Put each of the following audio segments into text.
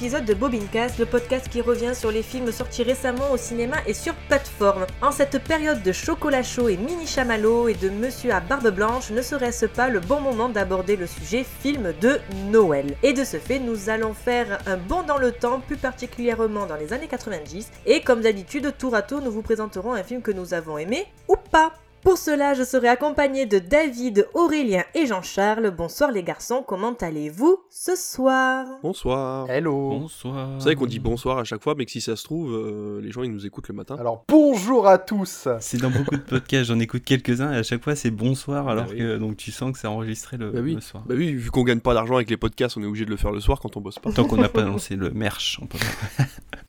épisode de Bobincast, le podcast qui revient sur les films sortis récemment au cinéma et sur plateforme. En cette période de chocolat chaud et mini chamallow et de monsieur à barbe blanche, ne serait-ce pas le bon moment d'aborder le sujet film de Noël? Et de ce fait, nous allons faire un bond dans le temps, plus particulièrement dans les années 90, et comme d'habitude, tour à tour, nous vous présenterons un film que nous avons aimé ou pas. Pour cela, je serai accompagné de David, Aurélien et Jean-Charles. Bonsoir les garçons, comment allez-vous ce soir? Bonsoir. Hello. Bonsoir. Vous savez qu'on dit bonsoir à chaque fois, mais que si ça se trouve, euh, les gens ils nous écoutent le matin. Alors bonjour à tous. C'est dans beaucoup de podcasts, j'en écoute quelques-uns et à chaque fois c'est bonsoir alors Bah oui. que donc tu sens que c'est enregistré le, Bah oui. le soir. Bah oui, vu qu'on gagne pas d'argent avec les podcasts, on est obligé de le faire le soir quand on bosse pas. Tant qu'on n'a pas lancé le merch, on peut pas.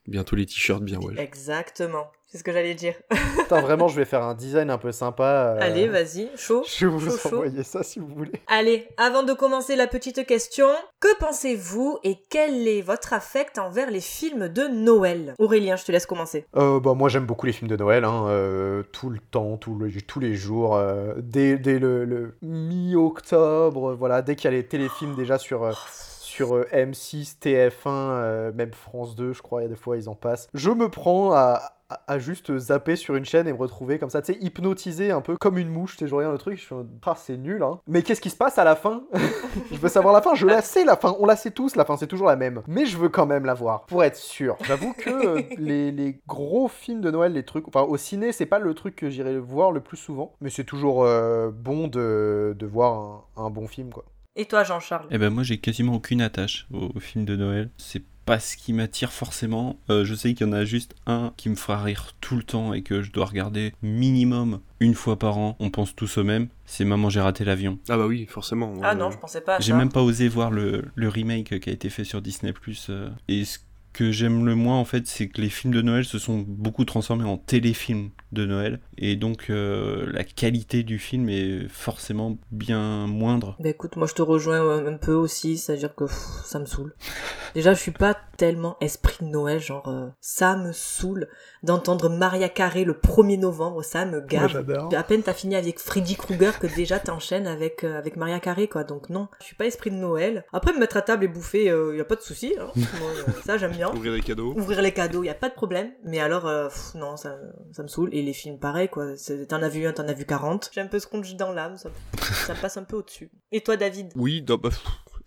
Bientôt les t-shirts bien ouais. Exactement, c'est ce que j'allais dire. Putain, vraiment, je vais faire un design un peu sympa. euh, Allez, vas-y, chaud. Je vais vous chaud, chaud. envoyer ça si vous voulez. Allez, avant de commencer la petite question, que pensez-vous et quel est votre affect envers les films de Noël? Aurélien, je te laisse commencer. Euh, bah, moi j'aime beaucoup les films de Noël, hein, euh, tout le temps, tout le- tous les jours, euh, dès, dès le, le mi-octobre, voilà, dès qu'il y a les téléfilms déjà sur, euh, sur euh, M6, TF1, euh, même France 2, je crois, il y a des fois ils en passent. Je me prends à, à- juste zapper sur une chaîne et me retrouver comme ça, tu sais, hypnotisé un peu comme une mouche, tu sais, je regarde le truc, je suis ah c'est nul, hein. Mais qu'est-ce qui se passe à la fin? Je veux savoir la fin, je la sais la fin, on la sait tous, la fin c'est toujours la même. Mais je veux quand même la voir, pour être sûr. J'avoue que euh, les, les gros films de Noël, les trucs, enfin au ciné, c'est pas le truc que j'irai voir le plus souvent, mais c'est toujours euh, bon de, de voir un, un bon film, quoi. Et toi, Jean-Charles? Eh ben moi j'ai quasiment aucune attache au, au film de Noël. C'est pas ce qui m'attire forcément. Euh, je sais qu'il y en a juste un qui me fera rire tout le temps et que je dois regarder minimum une fois par an. On pense tous au même. C'est Maman j'ai raté l'avion. Ah bah oui, forcément. Ah non, je pensais pas J'ai même pas osé voir le, le remake qui a été fait sur Disney+. euh, et ce que j'aime le moins, en fait, c'est que les films de Noël se sont beaucoup transformés en téléfilms de Noël. Et donc, euh, la qualité du film est forcément bien moindre. Bah écoute, moi je te rejoins un peu aussi, c'est-à-dire que pff, ça me saoule. Déjà, je suis pas tellement esprit de Noël, genre euh, ça me saoule d'entendre Maria Carré le 1er novembre, ça me gave. j'adore. À peine t'as fini avec Freddy Krueger que déjà t'enchaînes avec, euh, avec Maria Carré, quoi. Donc non, je suis pas esprit de Noël. Après, me mettre à table et bouffer, euh, y a pas de souci. hein. Moi, ça, j'aime bien. Ouvrir les cadeaux. Ouvrir les cadeaux, y a pas de problème. Mais alors, euh, pff, non, ça, ça me saoule. Et les films, pareil, quoi. T'en as vu un, t'en as vu 40. J'ai un peu ce qu'on dans l'âme, ça, passe un peu au-dessus. Et toi, David? Oui, bah,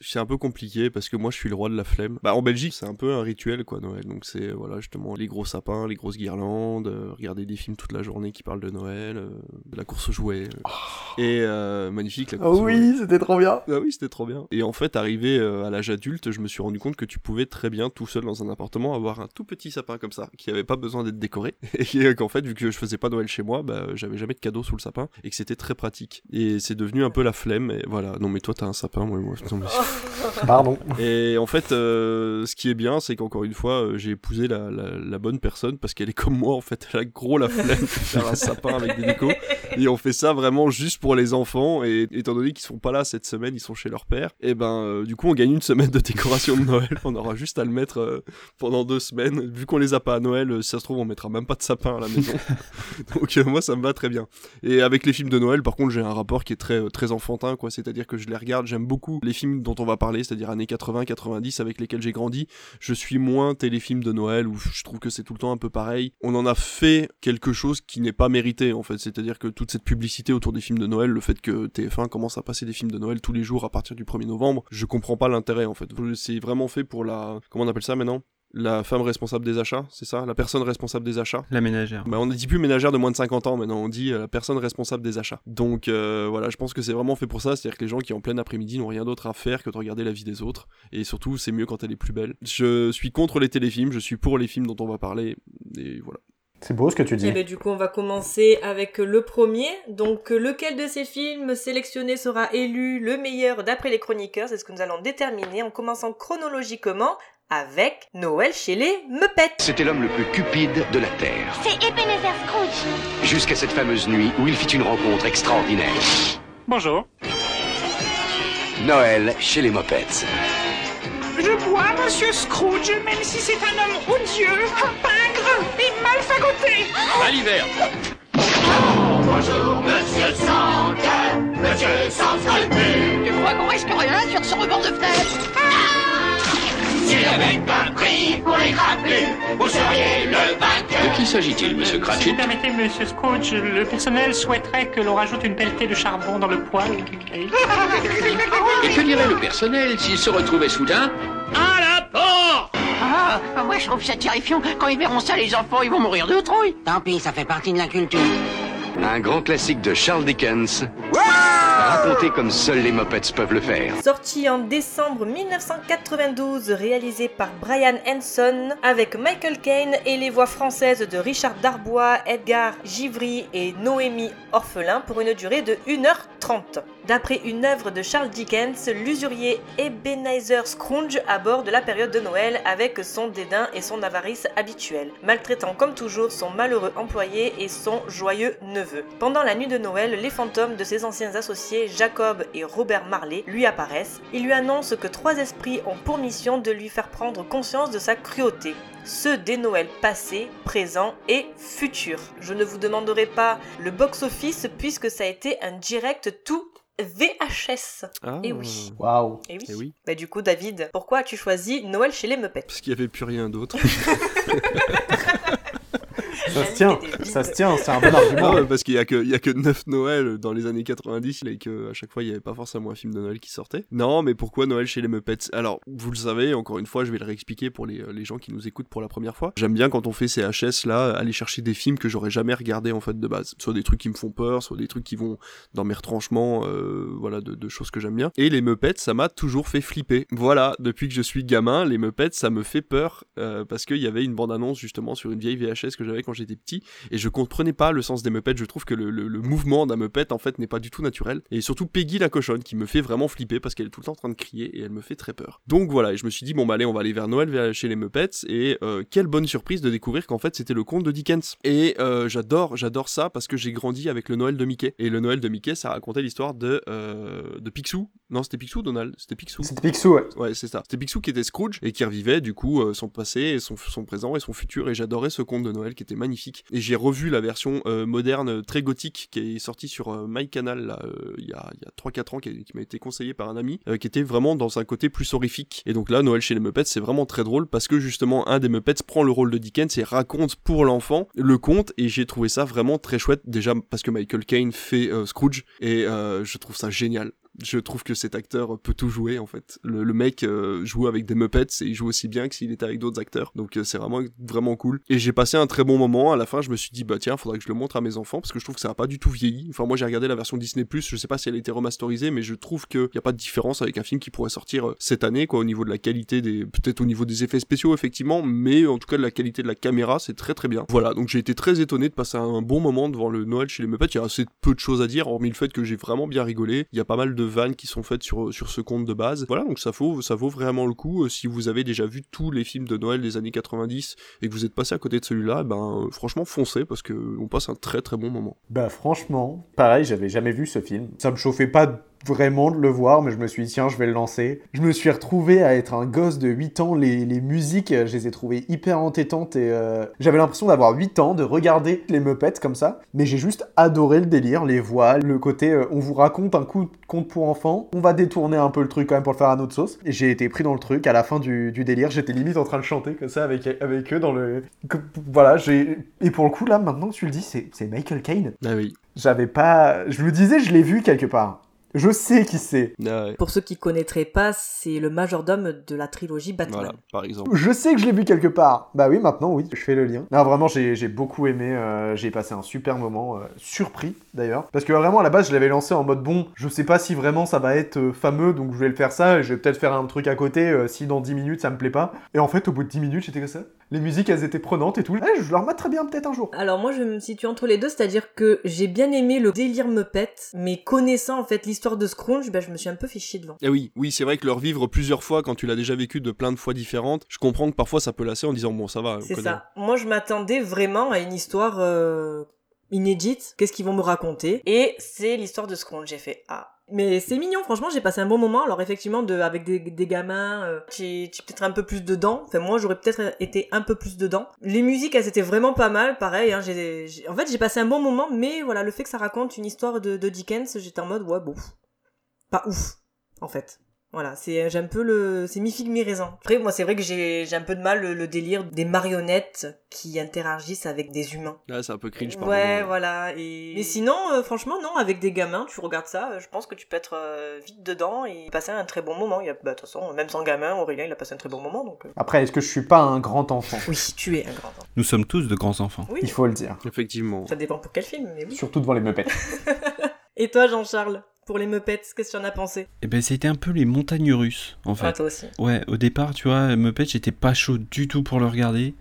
c'est un peu compliqué parce que moi je suis le roi de la flemme. Bah en Belgique c'est un peu un rituel quoi Noël. Donc c'est voilà justement les gros sapins, les grosses guirlandes, euh, regarder des films toute la journée qui parlent de Noël, euh, de la course aux jouets. euh. Et euh, magnifique la course Oh oui, c'était trop bien. Ah oui, c'était trop bien. Et en fait, arrivé euh, à l'âge adulte, je me suis rendu compte que tu pouvais très bien, tout seul dans un appartement, avoir un tout petit sapin comme ça, qui avait pas besoin d'être décoré. Et euh, qu'en fait, vu que je faisais pas Noël chez moi, bah, j'avais jamais de cadeau sous le sapin, et que c'était très pratique. Et c'est devenu un peu la flemme, et voilà. Non mais toi, t'as un sapin, moi, moi. non, mais- Pardon. Et en fait, euh, ce qui est bien, c'est qu'encore une fois, euh, j'ai épousé la, la, la bonne personne, parce qu'elle est comme moi, en fait, elle a gros la flemme de faire un sapin avec des décos. Et on fait ça vraiment juste pour les enfants. Et étant donné qu'ils sont pas là cette semaine, ils sont chez leur père. Et ben, euh, du coup, on gagne une semaine de décoration de Noël. On aura juste à le mettre euh, pendant deux semaines. Vu qu'on les a pas à Noël, si ça se trouve, on mettra même pas de sapin à la maison. Donc euh, moi, ça me va très bien. Et avec les films de Noël, par contre, j'ai un rapport qui est très très enfantin, quoi. C'est-à-dire que je les regarde. J'aime beaucoup les films dont on va parler, c'est-à-dire années 80, 90, avec lesquels j'ai grandi. Je suis moins téléfilm de Noël où je trouve que c'est tout le temps un peu pareil. On en a fait quelque chose qui n'est pas mérité en fait. C'est-à-dire que toute cette publicité autour des films de Noël, le fait que TF1 commence à passer des films de Noël tous les jours à partir du 1er novembre, je comprends pas l'intérêt en fait. C'est vraiment fait pour la comment on appelle ça maintenant? La femme responsable des achats, c'est ça? La personne responsable des achats? La ménagère. bah, on ne dit plus ménagère de moins de 50 ans, maintenant on dit euh, la personne responsable des achats. Donc euh, voilà, je pense que c'est vraiment fait pour ça, c'est-à-dire que les gens qui en plein après-midi n'ont rien d'autre à faire que de regarder la vie des autres, et surtout c'est mieux quand elle est plus belle. Je suis contre les téléfilms, je suis pour les films dont on va parler, et voilà. C'est beau ce que tu dis. Eh ben, du coup, on va commencer avec le premier. Donc, euh, lequel de ces films sélectionnés sera élu le meilleur d'après les chroniqueurs? C'est ce que nous allons déterminer en commençant chronologiquement avec Noël chez les Muppets. C'était l'homme le plus cupide de la Terre. C'est Ebenezer Scrooge. Jusqu'à cette fameuse nuit où il fit une rencontre extraordinaire. Bonjour. Noël chez les Mopettes. Je bois, monsieur Scrooge, même si c'est un homme odieux, pingre et mal fagoté. À l'hiver Tu crois qu'on risque rien sur ce rebord de fenêtre? Avec un prix pour les. Vous seriez le vainqueur. De qui s'agit-il, monsieur Si vous Cratchit permettez, monsieur Scrooge, le personnel souhaiterait que l'on rajoute une pelletée de charbon dans le poêle. Et- Et que dirait le personnel s'il se retrouvait soudain à la porte? Ah, moi je trouve ça terrifiant. Quand ils verront ça, les enfants, ils vont mourir de trouille. Tant pis, ça fait partie de la culture. Un grand classique de Charles Dickens, raconté comme seuls les Muppets peuvent le faire. Sorti en décembre 1992, réalisé par Brian Henson, avec Michael Caine et les voix françaises de Richard Darbois, Edgar Givry et Noémie Orphelin pour une durée de 1h30. D'après une œuvre de Charles Dickens, l'usurier Ebenezer Scrooge aborde la période de Noël avec son dédain et son avarice habituel, maltraitant comme toujours son malheureux employé et son joyeux neveu. Pendant la nuit de Noël, les fantômes de ses anciens associés Jacob et Robert Marley lui apparaissent. Ils lui annoncent que trois esprits ont pour mission de lui faire prendre conscience de sa cruauté. Ceux des Noëls passés, présents et futurs. Je ne vous demanderai pas le box-office puisque ça a été un direct tout VHS. Ah, Eh oui. Waouh. Et oui. Eh oui. Bah du coup, David, pourquoi as-tu choisi Noël chez les Muppets Parce qu'il n'y avait plus rien d'autre. Ça se tient, ça se tient, c'est un bon argument. parce qu'il y a que, il y a que 9 Noël dans les années 90 et que à chaque fois il n'y avait pas forcément un film de Noël qui sortait. Non, mais pourquoi Noël chez les Muppets? Alors, vous le savez, encore une fois, je vais le réexpliquer pour les, les gens qui nous écoutent pour la première fois. J'aime bien quand on fait ces HS là, aller chercher des films que j'aurais jamais regardé en fait de base. Soit des trucs qui me font peur, soit des trucs qui vont dans mes retranchements, euh, voilà, de, de choses que j'aime bien. Et les Muppets, ça m'a toujours fait flipper. Voilà, depuis que je suis gamin, les Muppets, ça me fait peur euh, parce qu'il y avait une bande-annonce justement sur une vieille VHS que j'avais quand j'étais petit et je comprenais pas le sens des Muppets. Je trouve que le, le- le mouvement d'un Muppet en fait n'est pas du tout naturel. Et surtout Peggy la cochonne qui me fait vraiment flipper parce qu'elle est tout le temps en train de crier et elle me fait très peur. Donc voilà, et je me suis dit bon bah allez on va aller vers Noël vers- chez les Muppets et euh, quelle bonne surprise de découvrir qu'en fait c'était le conte de Dickens. Et euh, j'adore j'adore ça parce que j'ai grandi avec le Noël de Mickey. Et le Noël de Mickey ça racontait l'histoire de euh, de Picsou. Non c'était Picsou Donald? C'était Picsou. C'était Picsou, ouais. Ouais, c'est ça. C'était Picsou qui était Scrooge et qui revivait du coup euh, son passé, et son, son présent et son futur. Et j'adorais ce conte de Noël qui était magnifique. Et j'ai revu la version euh, moderne, euh, très gothique, qui est sortie sur euh, MyCanal euh, il y a, il y a 3-4 ans, qui, qui m'a été conseillée par un ami, qui était vraiment dans un côté plus horrifique. Et donc là, Noël chez les Muppets, c'est vraiment très drôle parce que justement, un des Muppets prend le rôle de Dickens et raconte pour l'enfant le conte. Et j'ai trouvé ça vraiment très chouette. Déjà parce que Michael Caine fait Scrooge et je trouve ça génial je trouve que cet acteur peut tout jouer en fait. Le, le mec euh, joue avec des Muppets et il joue aussi bien que s'il était avec d'autres acteurs. Donc euh, c'est vraiment vraiment cool. Et j'ai passé un très bon moment. À la fin, je me suis dit bah tiens, faudrait que je le montre à mes enfants parce que je trouve que ça a pas du tout vieilli. Enfin moi j'ai regardé la version Disney je sais pas si elle a été remasterisée, mais je trouve qu'il y a pas de différence avec un film qui pourrait sortir euh, cette année quoi au niveau de la qualité des peut-être au niveau des effets spéciaux effectivement, mais en tout cas de la qualité de la caméra, c'est très très bien. Voilà, donc j'ai été très étonné de passer un bon moment devant le Noël chez les Muppets. Il y a assez peu de choses à dire hormis le fait que j'ai vraiment bien rigolé. Il y a pas mal de vannes qui sont faites sur, ce conte de base. Voilà, donc ça vaut, ça vaut vraiment le coup. Euh, Si vous avez déjà vu tous les films de Noël des années 90 et que vous êtes passé à côté de celui-là, ben euh, franchement foncez parce que on passe un très très bon moment. Bah franchement, pareil, j'avais jamais vu ce film. Ça me chauffait pas vraiment de le voir, mais je me suis dit, tiens, je vais le lancer. Je me suis retrouvé à être un gosse de 8 ans. Les, les musiques, euh, je les ai trouvées hyper entêtantes et euh, j'avais l'impression d'avoir 8 ans, de regarder les Muppets comme ça. Mais j'ai juste adoré le délire, les voix, le côté, euh, on vous raconte un coup de conte pour enfants, on va détourner un peu le truc quand même pour le faire à notre sauce. Et j'ai été pris dans le truc. À la fin du, du délire, j'étais limite en train de chanter comme ça avec, avec eux dans le... Voilà, j'ai... Et pour le coup, là, maintenant que tu le dis, c'est c'est Michael Caine. Ah oui. J'avais pas. Je me disais, je l'ai vu quelque part. Je sais qui c'est. Ah ouais. Pour ceux qui connaîtraient pas, c'est le majordome de la trilogie Batman. Voilà, par exemple. Je sais que je l'ai vu quelque part. Bah oui, maintenant, oui, je fais le lien. Non, vraiment, j'ai j'ai beaucoup aimé. euh, j'ai passé un super moment. euh, surpris, d'ailleurs. Parce que vraiment, à la base, je l'avais lancé en mode bon, je sais pas si vraiment ça va être euh, fameux, donc je vais le faire ça. Et je vais peut-être faire un truc à côté euh, si dans 10 minutes ça me plaît pas. Et en fait, au bout de 10 minutes, j'étais comme ça. Les musiques, elles étaient prenantes et tout. Eh, je le remettrai bien peut-être un jour. Alors moi je me situe entre les deux, c'est-à-dire que j'ai bien aimé le délire Muppet, mais connaissant en fait l'histoire de Scrooge, ben, je me suis un peu fait chier devant. Eh oui, oui, c'est vrai que le revivre plusieurs fois quand tu l'as déjà vécu de plein de fois différentes, je comprends que parfois ça peut lasser en disant bon ça va. on C'est ça. Moi je m'attendais vraiment à une histoire euh, inédite, qu'est-ce qu'ils vont me raconter? Et c'est l'histoire de Scrooge, j'ai fait ah. Mais c'est mignon, franchement, j'ai passé un bon moment. Alors effectivement, de, avec des, des gamins, euh, j'ai peut-être un peu plus dedans. Enfin, moi, j'aurais peut-être été un peu plus dedans. Les musiques, elles étaient vraiment pas mal, pareil. Hein, en fait, j'ai passé un bon moment, mais voilà, le fait que ça raconte une histoire de, de Dickens, j'étais en mode, ouais, bon, pas ouf, en fait. Voilà, c'est j'ai un peu le c'est mi figue mi raisin. Après moi c'est vrai que j'ai j'ai un peu de mal le, le délire des marionnettes qui interagissent avec des humains. Là, c'est un peu cringe par Ouais, moment. voilà. Et... Mais sinon, euh, franchement, non, avec des gamins, tu regardes ça, euh, je pense que tu peux être euh, vite dedans et passer un très bon moment. Il y a, bah, de toute façon, même sans gamin, Aurélien, il a passé un très bon moment. Donc, euh, Après, est-ce que je suis pas un grand enfant? Oui, tu es un grand enfant. Nous sommes tous de grands enfants. Oui, Il faut le dire. Effectivement. ça dépend pour quel film, mais oui. Surtout devant les meupettes. Et toi, Jean-Charles, pour les Muppets, qu'est-ce que tu en as pensé? Et ben c'était un peu les montagnes russes en fait. Ah, toi aussi. Ouais, au départ, tu vois, Muppet, j'étais pas chaud du tout pour le regarder.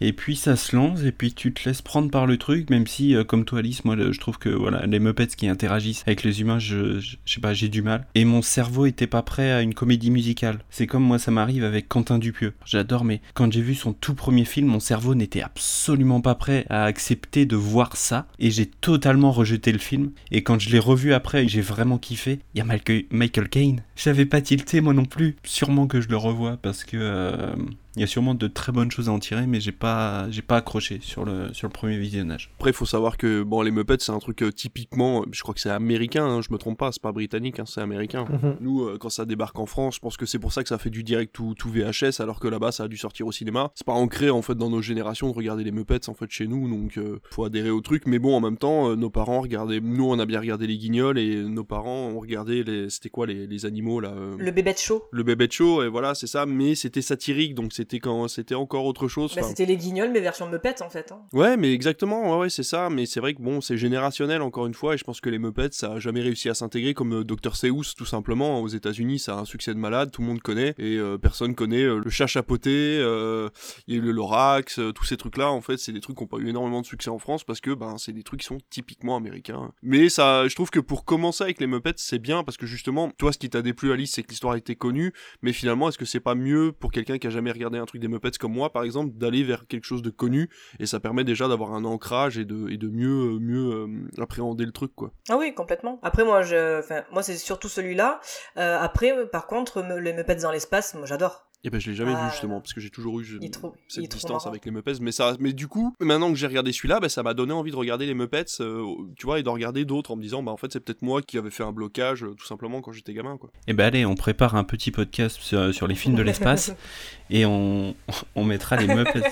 Et puis ça se lance, et puis tu te laisses prendre par le truc, même si, euh, comme toi, Alice, moi, je trouve que voilà, les Muppets qui interagissent avec les humains, je, je, je sais pas, j'ai du mal. Et mon cerveau était pas prêt à une comédie musicale. C'est comme moi, ça m'arrive avec Quentin Dupieux. J'adore, mais quand j'ai vu son tout premier film, mon cerveau n'était absolument pas prêt à accepter de voir ça, et j'ai totalement rejeté le film. Et quand je l'ai revu après, j'ai vraiment kiffé, il y a Michael, Michael Caine. J'avais pas tilté moi non plus. Sûrement que je le revois parce que euh, il y a sûrement de très bonnes choses à en tirer, mais j'ai pas, j'ai pas accroché sur le, sur le premier visionnage. Après, il faut savoir que bon, les Muppets, c'est un truc euh, typiquement, je crois que c'est américain, hein, je me trompe pas, c'est pas britannique, hein, c'est américain. Mhm. Nous, euh, quand ça débarque en France, je pense que c'est pour ça que ça fait du direct tout, tout VHS, alors que là-bas, ça a dû sortir au cinéma. C'est pas ancré en fait dans nos générations de regarder les Muppets en fait chez nous, donc euh, faut adhérer au truc. Mais bon, en même temps, euh, nos parents regardaient, nous, on a bien regardé les Guignols et nos parents ont regardé les, c'était quoi les, les animaux là euh, Le bébé de show. le bébé de show et voilà c'est ça mais c'était satirique donc c'était quand c'était encore autre chose Bah, c'était les guignols, mais version Muppets en fait. hein. Ouais, mais exactement, ouais, ouais, c'est ça. Mais c'est vrai que bon, c'est générationnel encore une fois, et je pense que les Muppets, ça a jamais réussi à s'intégrer comme euh, Dr. Seuss, tout simplement. Aux États-Unis, ça a un succès de malade, tout le monde connaît, et euh, personne connaît euh, le chat chapeauté, euh, il y a eu le Lorax, euh, tous ces trucs-là. En fait, c'est des trucs qui n'ont pas eu énormément de succès en France parce que ben, c'est des trucs qui sont typiquement américains. Mais ça, je trouve que pour commencer avec les Muppets, c'est bien parce que justement, toi, ce qui t'a déplu, Alice, c'est que l'histoire était connue, mais finalement, est-ce que c'est pas mieux pour quelqu'un qui a jamais regardé un truc des Muppets comme moi, par exemple, d'aller vers quelque chose de connu et ça permet déjà d'avoir un ancrage et de, de mieux, mieux euh, appréhender le truc, quoi. Ah oui, complètement. Après, moi, je, moi, c'est surtout celui-là. Euh, après, euh, par contre, me- les Muppets dans l'espace, moi, j'adore. Et ben je l'ai jamais Ah, vu justement parce que j'ai toujours eu je- trop- cette distance avec les Muppets mais ça mais du coup maintenant que j'ai regardé celui-là ben, ça m'a donné envie de regarder les Muppets euh, tu vois et d'en regarder d'autres en me disant bah en fait c'est peut-être moi qui avais fait un blocage euh, tout simplement quand j'étais gamin quoi. Et ben allez, on prépare un petit podcast sur, sur les films de l'espace et on, on mettra les Muppets.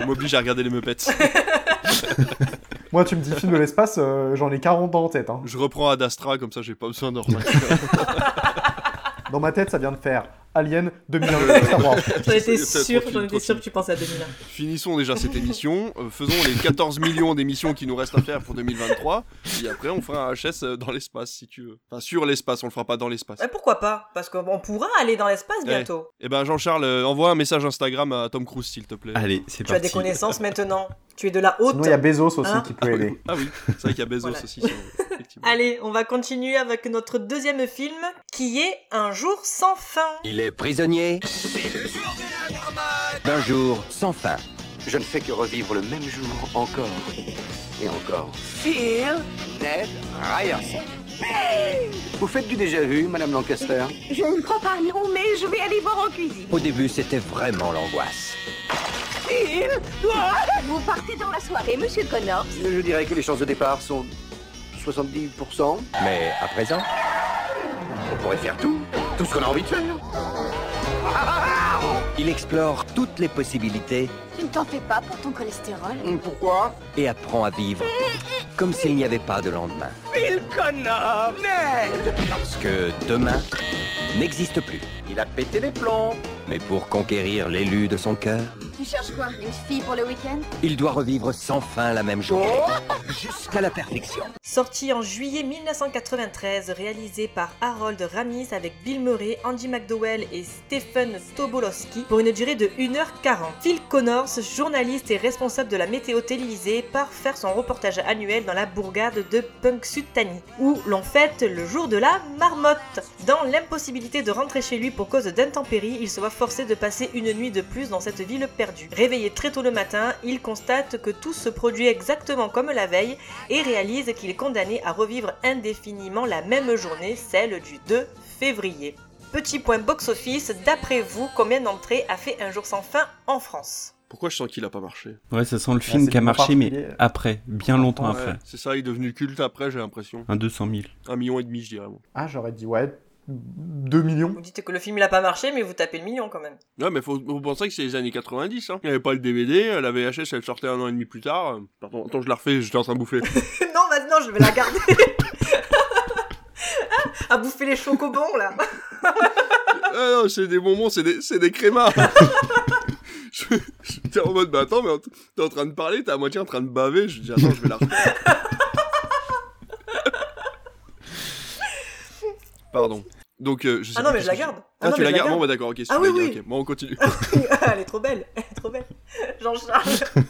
on m'oblige à regarder les Muppets. Moi, tu me dis film de l'espace, euh, j'en ai 40 ans en tête. hein. je reprends Ad Astra comme ça j'ai pas besoin de remettre. Dans ma tête, ça vient de faire Alien 2001 Star Wars. J'en étais sûr, j'en étais que tu pensais à 2001. Finissons déjà cette émission, euh, faisons les 14 millions d'émissions qui nous restent à faire pour 2023 et après on fera un HS euh, dans l'espace si tu veux. Enfin sur l'espace, on le fera pas dans l'espace. Eh, pourquoi pas? Parce qu'on pourra aller dans l'espace Ouais. bientôt. Eh ben Jean-Charles, euh, envoie un message Instagram à Tom Cruise s'il te plaît. Allez, c'est Tu as parti. des connaissances maintenant. Tu es de la haute. Sinon, il y a Bezos aussi Hein qui peut aider. Ah oui, c'est vrai qu'il y a Bezos Voilà. aussi. effectivement. Allez, on va continuer avec notre deuxième film qui est Un jour sans fin. Il est prisonnier d'un jour sans fin. Je ne fais que revivre le même jour encore et encore. Phil, Ned, Ryan. Vous faites du déjà vu, Madame Lancaster? Je ne crois pas, non, mais je vais aller voir en cuisine. Au début, c'était vraiment l'angoisse. Phil Vous partez dans la soirée, monsieur Connors. Je dirais que les chances de départ sont 70%. Mais à présent, On pourrait faire tout, tout ce qu'on a envie de faire. il explore toutes les possibilités Tu ne t'en fais pas pour ton cholestérol Pourquoi? Et apprend à vivre comme s'il n'y avait pas de lendemain. Phil Connor Ned Parce que demain n'existe plus. Il a pété les plombs. Mais pour conquérir l'élu de son cœur, Tu cherches quoi Une fille pour le week-end il doit revivre sans fin la même journée. Jusqu'à la perfection. Sorti en juillet 1993, réalisé par Harold Ramis avec Bill Murray, Andy McDowell et Stephen Tobolowsky pour une durée de 1h40. Phil Connors, journaliste et responsable de la météo télévisée, part faire son reportage annuel dans la bourgade de Punxsutawney, où l'on fête le jour de la marmotte. Dans l'impossibilité de rentrer chez lui pour cause d'intempéries, il se voit forcé de passer une nuit de plus dans cette ville perdue. Réveillé très tôt le matin, il constate que tout se produit exactement comme la veille et réalise qu'il est condamné à revivre indéfiniment la même journée, celle du 2 février. Petit point box-office, d'après vous, combien d'entrées a fait Un jour sans fin en France? Pourquoi je sens qu'il a pas marché? Ouais, ça sent le film c'est qui a marché, mais après, bien longtemps Ouais, après. C'est ça, il est devenu culte après, j'ai l'impression. Un 200 000. Un million et demi, je dirais. moi. Ah, j'aurais dit ouais, 2 millions. Vous dites que le film il a pas marché, mais vous tapez le million quand même. Ouais, mais faut, faut penser que c'est les années 90. Hein. Il n'y avait pas le DVD, la VHS elle sortait un an et demi plus tard. Pardon, attends, je la refais, j'étais en train de bouffer. non, non, je vais la garder. à bouffer les chocobons là. ah non, c'est des bonbons, c'est des, c'est des crémas. je, j'étais en mode, bah attends, mais t'es en train de parler, t'es à moitié en train de baver. Je dis, attends, je vais la refaire. Pardon. Donc, euh, je sais ah non, mais je la garde. Ah, Ah non, tu la gardes Bon, garde. bah d'accord, ok. Ah oui, oui. ok. Bon, on continue. elle est trop belle, elle est trop belle. Jean-Charles.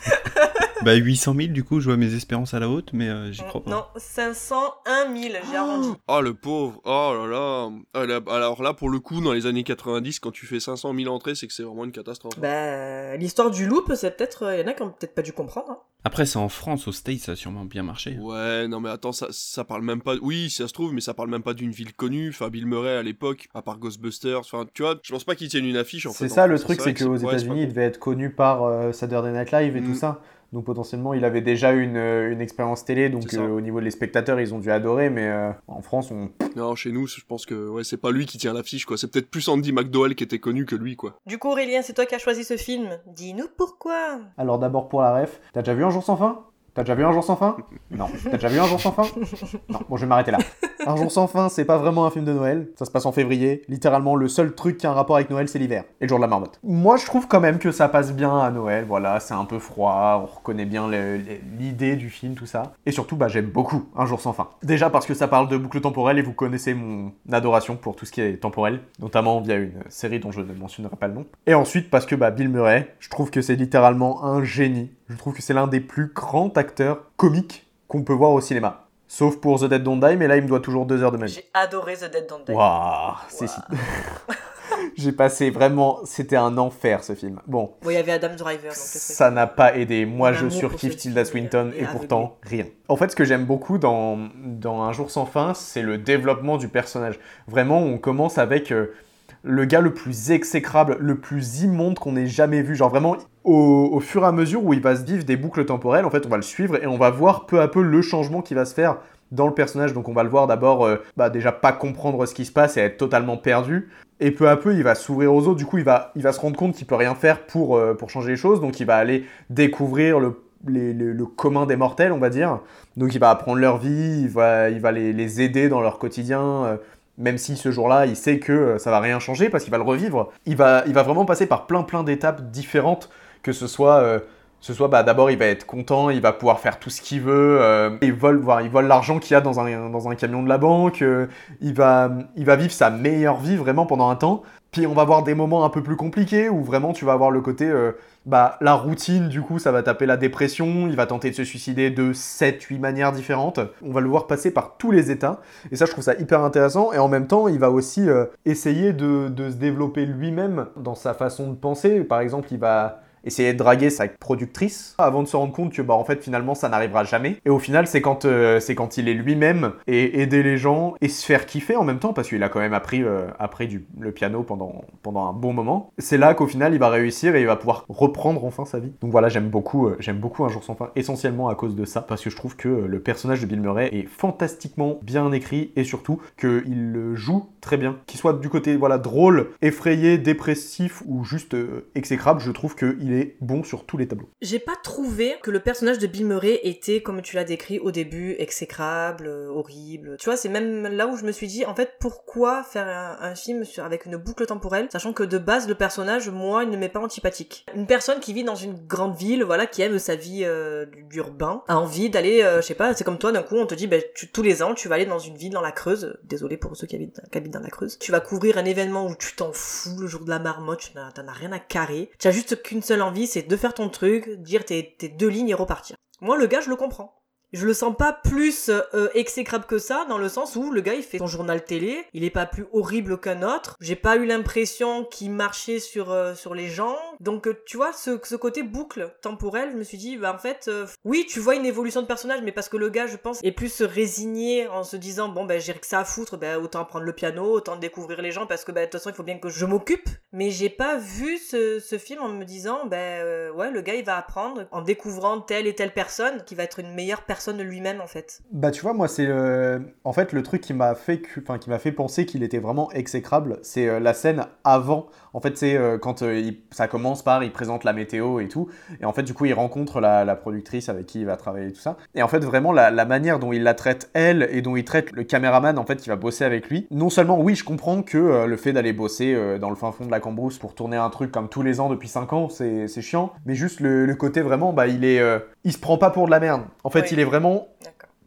Bah 800 000 du coup, je vois mes espérances à la haute, mais euh, j'y crois pas. Non, 501 000, j'ai arrondi. Oh le pauvre, oh là là. Ah, là, Alors là, pour le coup, dans les années 90, quand tu fais 500 000 entrées, c'est que c'est vraiment une catastrophe. Bah, l'histoire du loop, c'est peut-être. Il y en a qui ont peut-être pas dû comprendre. hein. Après, c'est en France, aux States, ça a sûrement bien marché. Ouais, non mais attends, ça, ça parle même pas. Oui, ça se trouve, mais ça parle même pas d'une ville connue. Enfin, Bill Murray à l'époque, à part Ghostbusters. Enfin, tu vois, je pense pas qu'ils tiennent une affiche en fait. C'est ça le truc, c'est que qu'aux États-Unis, il devait être connu par euh, Saturday Night Live et Mm. tout ça. Donc potentiellement, il avait déjà une, euh, une expérience télé. Donc euh, au niveau des spectateurs, ils ont dû adorer. Mais euh, en France, on. Non, chez nous, je pense que ouais, c'est pas lui qui tient l'affiche quoi. C'est peut-être plus Andy McDowell qui était connu que lui quoi. Du coup, Aurélien, c'est toi qui as choisi ce film. Dis-nous pourquoi. Alors d'abord pour la ref, t'as déjà vu Un jour sans fin? T'as déjà vu Un jour sans fin? Non. T'as déjà vu Un jour sans fin? Non. Bon, je vais m'arrêter là. Un jour sans fin, c'est pas vraiment un film de Noël. Ça se passe en février. Littéralement, le seul truc qui a un rapport avec Noël, c'est l'hiver. Et le jour de la marmotte. Moi, je trouve quand même que ça passe bien à Noël. Voilà, c'est un peu froid. On reconnaît bien l'idée du film, tout ça. Et surtout, bah, j'aime beaucoup Un jour sans fin. Déjà parce que ça parle de boucle temporelle et vous connaissez mon adoration pour tout ce qui est temporel. Notamment via une série dont je ne mentionnerai pas le nom. Et ensuite parce que bah, Bill Murray, je trouve que c'est littéralement un génie. Je trouve que c'est l'un des plus grands acteurs comiques qu'on peut voir au cinéma. Sauf pour The Dead Don't Die, mais là il me doit toujours deux heures de ma vie. J'ai adoré The Dead Don't Die. Waouh, c'est si. J'ai passé vraiment, c'était un enfer ce film. Bon, Bon, il y avait Adam Driver. Donc ça n'a pas aidé. Moi, je surkiffe Tilda Swinton et pourtant rien. En fait, ce que j'aime beaucoup dans, dans Un jour sans fin, c'est le développement du personnage. Vraiment, on commence avec euh, le gars le plus exécrable, le plus immonde qu'on ait jamais vu. Genre vraiment, au, fur et à mesure où il va se vivre des boucles temporelles, en fait, on va le suivre et on va voir peu à peu le changement qui va se faire dans le personnage. Donc on va le voir d'abord, euh, bah, déjà pas comprendre ce qui se passe et être totalement perdu. Et peu à peu, il va s'ouvrir aux autres. Du coup, il va, il va se rendre compte qu'il peut rien faire pour, euh, pour changer les choses. Donc, il va aller découvrir le- le commun des mortels, on va dire. Donc, il va apprendre leur vie, il va, il va les, les aider dans leur quotidien. euh, même si ce jour-là, il sait que euh, ça va rien changer parce qu'il va le revivre. Il va, il va vraiment passer par plein, plein d'étapes différentes. Que ce soit, euh, ce soit bah, d'abord, il va être content, il va pouvoir faire tout ce qu'il veut. euh, il vole, voir, il vole l'argent qu'il a dans un, dans un camion de la banque. il va, il va vivre sa meilleure vie vraiment pendant un temps. Puis on va avoir des moments un peu plus compliqués où vraiment tu vas avoir le côté, euh, bah la routine du coup ça va taper la dépression, il va tenter de se suicider de 7-8 manières différentes. On va le voir passer par tous les états et ça je trouve ça hyper intéressant et en même temps il va aussi euh, essayer de, de se développer lui-même dans sa façon de penser. Par exemple il va essayer de draguer sa productrice avant de se rendre compte que bah en fait finalement ça n'arrivera jamais. Et au final c'est quand euh, c'est quand il est lui-même et aider les gens et se faire kiffer en même temps parce qu'il a quand même appris euh, appris du, le piano pendant pendant un bon moment. C'est là qu'au final il va réussir et il va pouvoir reprendre enfin sa vie. Donc voilà j'aime beaucoup euh, j'aime beaucoup un jour sans fin essentiellement à cause de ça parce que je trouve que le personnage de Bill Murray est fantastiquement bien écrit et surtout qu'il le joue très bien. Qu'il soit du côté voilà drôle effrayé dépressif ou juste exécrable je trouve qu'il bon sur tous les tableaux J'ai pas trouvé que le personnage de Bill Murray était, comme tu l'as décrit au début, exécrable, euh, horrible. Tu vois, c'est même là où je me suis dit, en fait, pourquoi faire un, film avec une boucle temporelle, sachant que de base, le personnage, moi, il ne m'est pas antipathique. Une personne qui vit dans une grande ville, voilà, qui aime sa vie euh, a envie d'aller, euh, je sais pas, c'est comme toi, d'un coup, on te dit, ben, tous les ans, tu vas aller dans une ville dans la Creuse. Désolé pour ceux qui habitent, qui habitent dans la Creuse. Tu vas couvrir un événement où tu t'en fous, le jour de la marmotte, tu t'en as rien à carrer. Tu as juste qu'une seule c'est de faire ton truc, dire tes, tes deux lignes et repartir. Moi, le gars, je le comprends. Je le sens pas plus euh, exécrable que ça, dans le sens où le gars il fait son journal télé, il est pas plus horrible qu'un autre. J'ai pas eu l'impression qu'il marchait sur euh, sur les gens. Donc euh, tu vois, ce, ce côté boucle temporelle, je me suis dit, bah en fait, oui, tu vois une évolution de personnage, mais parce que le gars, je pense, est plus résigné en se disant, bon, ben que ça à foutre, ben autant prendre le piano, autant découvrir les gens, parce que ben de toute façon, il faut bien que je m'occupe. Mais j'ai pas vu ce, film en me disant, ben ouais, le gars, il va apprendre en découvrant telle et telle personne, qui va être une meilleure personne lui-même, en fait. Bah tu vois, moi c'est le... en fait le truc qui m'a fait, que- enfin qui m'a fait penser qu'il était vraiment exécrable, c'est euh, la scène avant. En fait c'est euh, quand euh, il- ça commence par, il présente la météo et tout, et en fait du coup il rencontre la, la productrice avec qui il va travailler et tout ça. Et en fait vraiment la, la manière dont il la traite elle et dont il traite le caméraman en fait qui va bosser avec lui. Non seulement oui je comprends que euh, le fait d'aller bosser euh, dans le fin fond de la cambrousse pour tourner un truc comme tous les ans depuis 5 ans c'est c'est chiant, mais juste le, le côté vraiment bah il est, euh, il se prend pas pour de la merde. En fait Oui. il est vraiment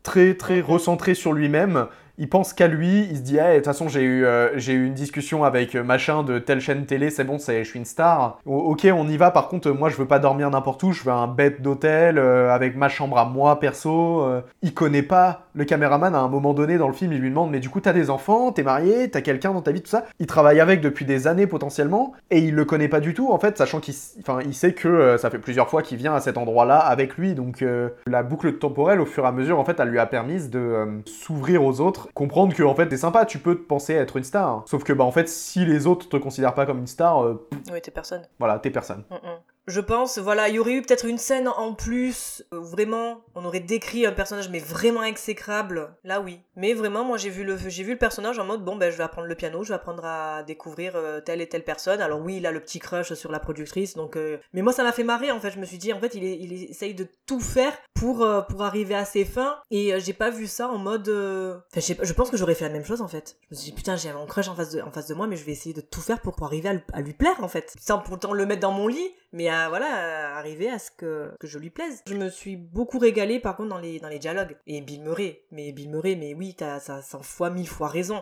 très très recentré sur lui-même. Il pense qu'à lui, il se dit, Ah, de toute façon, j'ai eu, euh, j'ai eu une discussion avec euh, machin de telle chaîne télé, c'est bon, c'est, je suis une star. O- ok, on y va, par contre, moi, je veux pas dormir n'importe où, je veux un bête d'hôtel euh, avec ma chambre à moi, perso. euh. Il connaît pas le caméraman à un moment donné dans le film, il lui demande, mais du coup, t'as des enfants, t'es marié, t'as quelqu'un dans ta vie, tout ça. Il travaille avec depuis des années potentiellement, et il le connaît pas du tout, en fait, sachant qu'il enfin, il sait que euh, ça fait plusieurs fois qu'il vient à cet endroit-là avec lui, donc euh, la boucle temporelle, au fur et à mesure, en fait, elle lui a permis de euh, s'ouvrir aux autres, comprendre que, en fait, t'es sympa, tu peux te penser être une star. Sauf que, bah, en fait, si les autres te considèrent pas comme une star, Oui, t'es personne. voilà, t'es personne. Mm, mm. Je pense, voilà, il y aurait eu peut-être une scène en plus, euh, où vraiment, on aurait décrit un personnage, mais vraiment exécrable. Là, oui. Mais vraiment, moi, j'ai vu le, j'ai vu le personnage en mode, bon, ben, je vais apprendre le piano, je vais apprendre à découvrir euh, telle et telle personne. Alors oui, il a le petit crush sur la productrice, donc. euh, Mais moi, ça m'a fait marrer, en fait. Je me suis dit, en fait, il, il essaye de tout faire pour euh, pour arriver à ses fins, et euh, j'ai pas vu ça en mode. euh, Enfin, je je pense que j'aurais fait la même chose, en fait. Je me suis dit, putain, j'ai mon crush en face de, en face de moi, mais je vais essayer de tout faire pour, arriver à, à lui plaire, en fait. Sans pourtant le mettre dans mon lit, mais à, voilà, arriver à ce que, que je lui plaise. Je me suis beaucoup régalée par contre dans les, dans les dialogues. Et Bill Murray, mais Bill Murray, mais oui, t'as ça 100 fois, mille fois raison.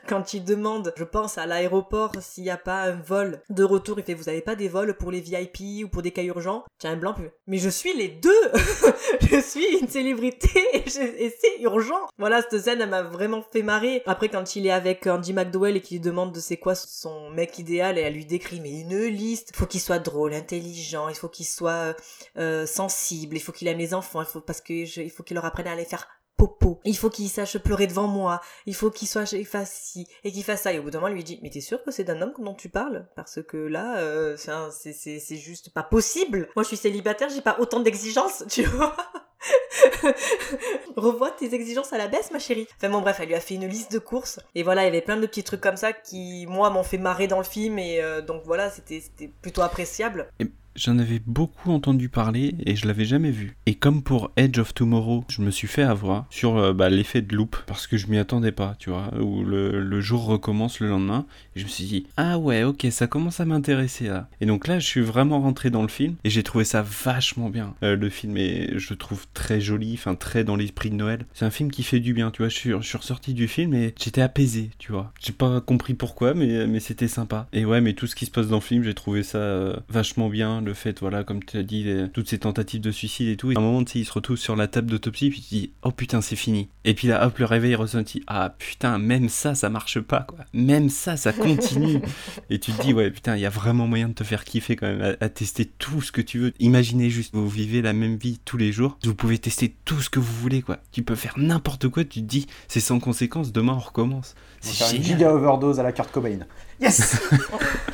Quand il demande, je pense à l'aéroport, s'il n'y a pas un vol de retour, il fait Vous avez pas des vols pour les VIP ou pour des cas urgents? Tiens, un blanc plus. Mais je suis les deux Je suis une célébrité et, c'est urgent Voilà, cette scène, elle m'a vraiment fait marrer. Après, quand il est avec Andy McDowell et qu'il lui demande de c'est quoi son mec idéal, et elle lui décrit mais une liste. Faut qu'il soit drôle, intelligent, il faut qu'il soit euh, sensible, il faut qu'il aime les enfants, il faut parce que il faut qu'il leur apprenne à aller faire popo. Il faut qu'il sache pleurer devant moi. Il faut qu'il soit, il fasse ci et qu'il fasse ça. Et au bout d'un moment, lui dit, mais t'es sûr que c'est d'un homme dont tu parles? Parce que là, euh, c'est juste pas possible. Moi, je suis célibataire, j'ai pas autant d'exigences, tu vois? Revois tes exigences à la baisse, ma chérie. Enfin bon, bref, elle lui a fait une liste de courses. Et voilà, il y avait plein de petits trucs comme ça qui, moi, m'ont fait marrer dans le film. Et euh, donc voilà, c'était, plutôt appréciable. J'en avais beaucoup entendu parler et je l'avais jamais vu. Et comme pour Edge of Tomorrow, je me suis fait avoir sur euh, bah, l'effet de loop parce que je m'y attendais pas, tu vois, où le, jour recommence le lendemain. Et je me suis dit, ah ouais, ok, ça commence à m'intéresser là. Et donc là, je suis vraiment rentré dans le film et j'ai trouvé ça vachement bien. Euh, le film est, je trouve, très joli, enfin très dans l'esprit de Noël. C'est un film qui fait du bien, tu vois. Je suis, je ressorti du film et j'étais apaisé, tu vois. J'ai pas compris pourquoi, mais, mais c'était sympa. Et ouais, mais tout ce qui se passe dans le film, j'ai trouvé ça euh, vachement bien. Le fait, voilà, comme tu as dit, les- toutes ces tentatives de suicide et tout. Et à un moment, tu sais, il se retrouve sur la table d'autopsie, puis tu dis, oh putain, c'est fini. Et puis là, hop, le réveil ressenti. Ah putain, même ça, ça marche pas, quoi. Même ça, ça continue. et tu te dis, ouais, putain, il y a vraiment moyen de te faire kiffer quand même, à, à tester tout ce que tu veux. Imaginez juste, vous vivez la même vie tous les jours, vous pouvez tester tout ce que vous voulez, quoi. Tu peux faire n'importe quoi, tu te dis, c'est sans conséquence, demain on recommence. C'est une giga overdose à la Kurt Cobain. Yes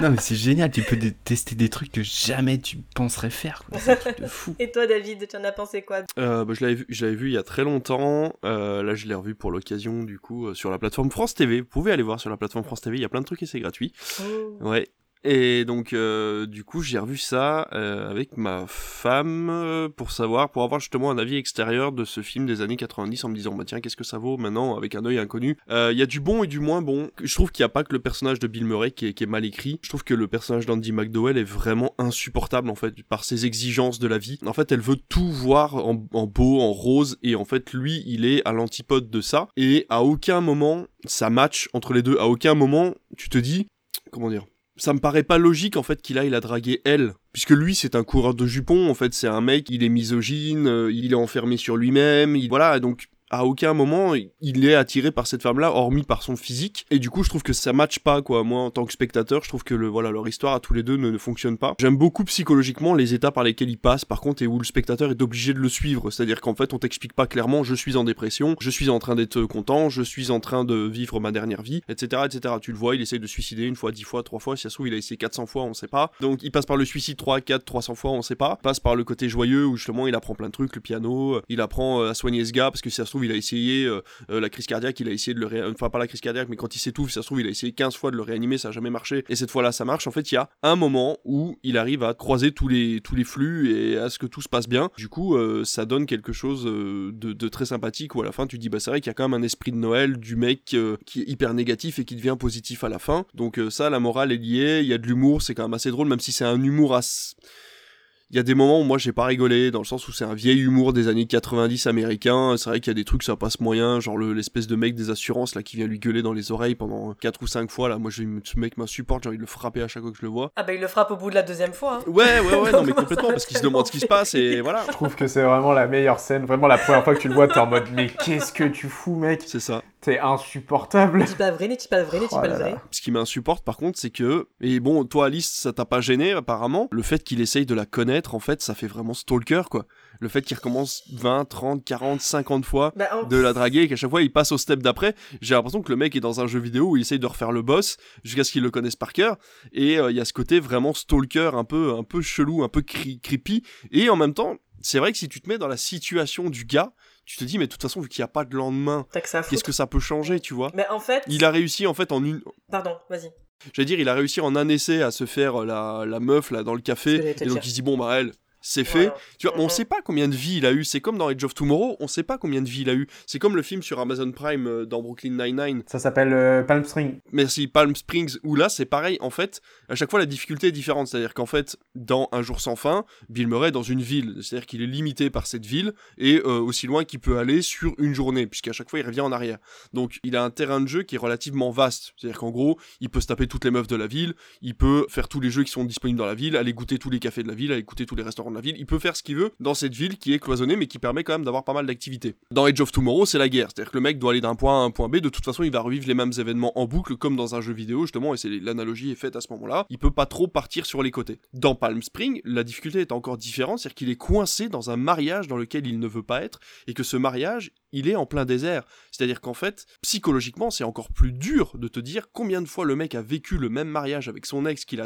Non, mais c'est génial, tu peux tester des trucs que jamais tu penserais faire, quoi. C'est un truc de fou. Et toi, David, tu en as pensé quoi? Euh, bah, je l'avais vu, je l'avais vu il y a très longtemps. Euh, là, je l'ai revu pour l'occasion, du coup, euh, sur la plateforme France TV. Vous pouvez aller voir sur la plateforme France TV. Il y a plein de trucs et c'est gratuit. Ouais. Et donc, euh, du coup, j'ai revu ça euh, avec ma femme euh, pour savoir, pour avoir justement un avis extérieur de ce film des années 90 en me disant, bah tiens, qu'est-ce que ça vaut maintenant avec un œil inconnu. Euh, Il y a du bon et du moins bon. Je trouve qu'il n'y a pas que le personnage de Bill Murray qui est, qui est mal écrit. Je trouve que le personnage d'Andy McDowell est vraiment insupportable en fait par ses exigences de la vie. En fait, elle veut tout voir en, en beau, en rose, et en fait, lui, il est à l'antipode de ça. Et à aucun moment, ça match entre les deux. À aucun moment, tu te dis, comment dire ça me paraît pas logique en fait qu'il aille la draguer elle. Puisque lui c'est un coureur de jupons en fait. C'est un mec il est misogyne euh, il est enfermé sur lui-même il... voilà donc à aucun moment il est attiré par cette femme-là, hormis par son physique. Et du coup, je trouve que ça matche pas, quoi. Moi, en tant que spectateur, je trouve que le, voilà, leur histoire à tous les deux ne, ne fonctionne pas. J'aime beaucoup psychologiquement les états par lesquels ils passent, par contre, et où le spectateur est obligé de le suivre. C'est-à-dire qu'en fait, on t'explique pas clairement, je suis en dépression, je suis en train d'être content, je suis en train de vivre ma dernière vie, etc., etc. Tu le vois, il essaye de suicider une fois, dix fois, trois fois, si ça se trouve, il a essayé 400 fois, on sait pas. Donc, il passe par le suicide 3, 4, 300 fois, on sait pas. Passe par le côté joyeux où justement il apprend plein de trucs, le piano, il apprend euh, à soigner ce gars parce que si ça se trouve, il a essayé euh, euh, la crise cardiaque, il a essayé de le réanimer, enfin pas la crise cardiaque, mais quand il s'étouffe, ça se trouve, il a essayé 15 fois de le réanimer, ça a jamais marché, et cette fois-là, ça marche. En fait, il y a un moment où il arrive à croiser tous les, tous les flux et à ce que tout se passe bien. Du coup, ça donne quelque chose de, de, très sympathique où à la fin, tu dis, bah c'est vrai qu'il y a quand même un esprit de Noël du mec qui est hyper négatif et qui devient positif à la fin. Donc ça, la morale est liée, il y a de l'humour, c'est quand même assez drôle, même si c'est un humour assez il y a des moments où moi j'ai pas rigolé, dans le sens où c'est un vieil humour des années 90 américain. C'est vrai qu'il y a des trucs ça passe moyen, genre l'espèce de mec des assurances là qui vient lui gueuler dans les oreilles pendant 4 ou 5 fois là. Moi, je, ce mec m'insupporte, j'ai envie de le frapper à chaque fois que je le vois. Ah bah il le frappe au bout de la deuxième fois. Hein. Ouais, ouais, ouais, non mais complètement, parce qu'il se demande ce qui se passe et voilà. Je trouve que c'est vraiment la meilleure scène. Vraiment, la première fois que tu le vois, t'es en mode mais qu'est-ce que tu fous, mec? C'est ça. T'es insupportable. Tu pas vrai, tu pas vrai, tu pas vrai. Ce qui m'insupporte par contre, c'est que, et bon, toi Alice, ça t'a pas gêné apparemment, le fait qu'il essaye de la connaître, en fait, ça fait vraiment stalker quoi. Le fait qu'il recommence 20, 30, 40, 50 fois bah, de la draguer et qu'à chaque fois il passe au step d'après, j'ai l'impression que le mec est dans un jeu vidéo où il essaye de refaire le boss jusqu'à ce qu'il le connaisse par cœur. Et euh, il y a ce côté vraiment stalker un peu, un peu chelou, un peu creepy. Et en même temps, c'est vrai que si tu te mets dans la situation du gars, tu te dis mais de toute façon vu qu'il n'y a pas de lendemain qu'est-ce que ça peut changer tu vois? Mais en fait il a réussi en fait en une pardon vas-y. J'allais dire il a réussi en un essai à se faire la, la meuf là dans le café et donc il se dit bon bah elle c'est fait. Tu vois, on sait pas combien de vies il a eu. C'est comme dans Age of Tomorrow, on sait pas combien de vies il a eu. C'est comme le film sur Amazon Prime euh, dans Brooklyn Nine-Nine. Ça s'appelle euh, Palm Springs. Merci, Palm Springs, où là, c'est pareil. En fait, à chaque fois, la difficulté est différente. C'est-à-dire qu'en fait, dans Un jour sans fin, Bill Murray est dans une ville. C'est-à-dire qu'il est limité par cette ville et euh, aussi loin qu'il peut aller sur une journée, puisqu'à chaque fois, il revient en arrière. Donc, il a un terrain de jeu qui est relativement vaste. C'est-à-dire qu'en gros, il peut se taper toutes les meufs de la ville, il peut faire tous les jeux qui sont disponibles dans la ville, aller goûter tous les cafés de la ville, aller goûter tous les restaurants de la ville. Il peut faire ce veut dans cette ville qui est cloisonnée mais qui permet quand même d'avoir pas mal d'activités. Dans Age of Tomorrow, c'est la guerre, c'est-à-dire que le mec doit aller d'un point A à un point B, de toute façon il va revivre les mêmes événements en boucle comme dans un jeu vidéo justement et c'est l'analogie est faite à ce moment-là. Il peut pas trop partir sur les côtés. Dans Palm Spring, la difficulté est encore différente, c'est-à-dire qu'il est coincé dans un mariage dans lequel il ne veut pas être et que ce mariage, il est en plein désert. C'est-à-dire qu'en fait, psychologiquement, c'est encore plus dur de te dire combien de fois le mec a vécu le même mariage avec son ex, qu'il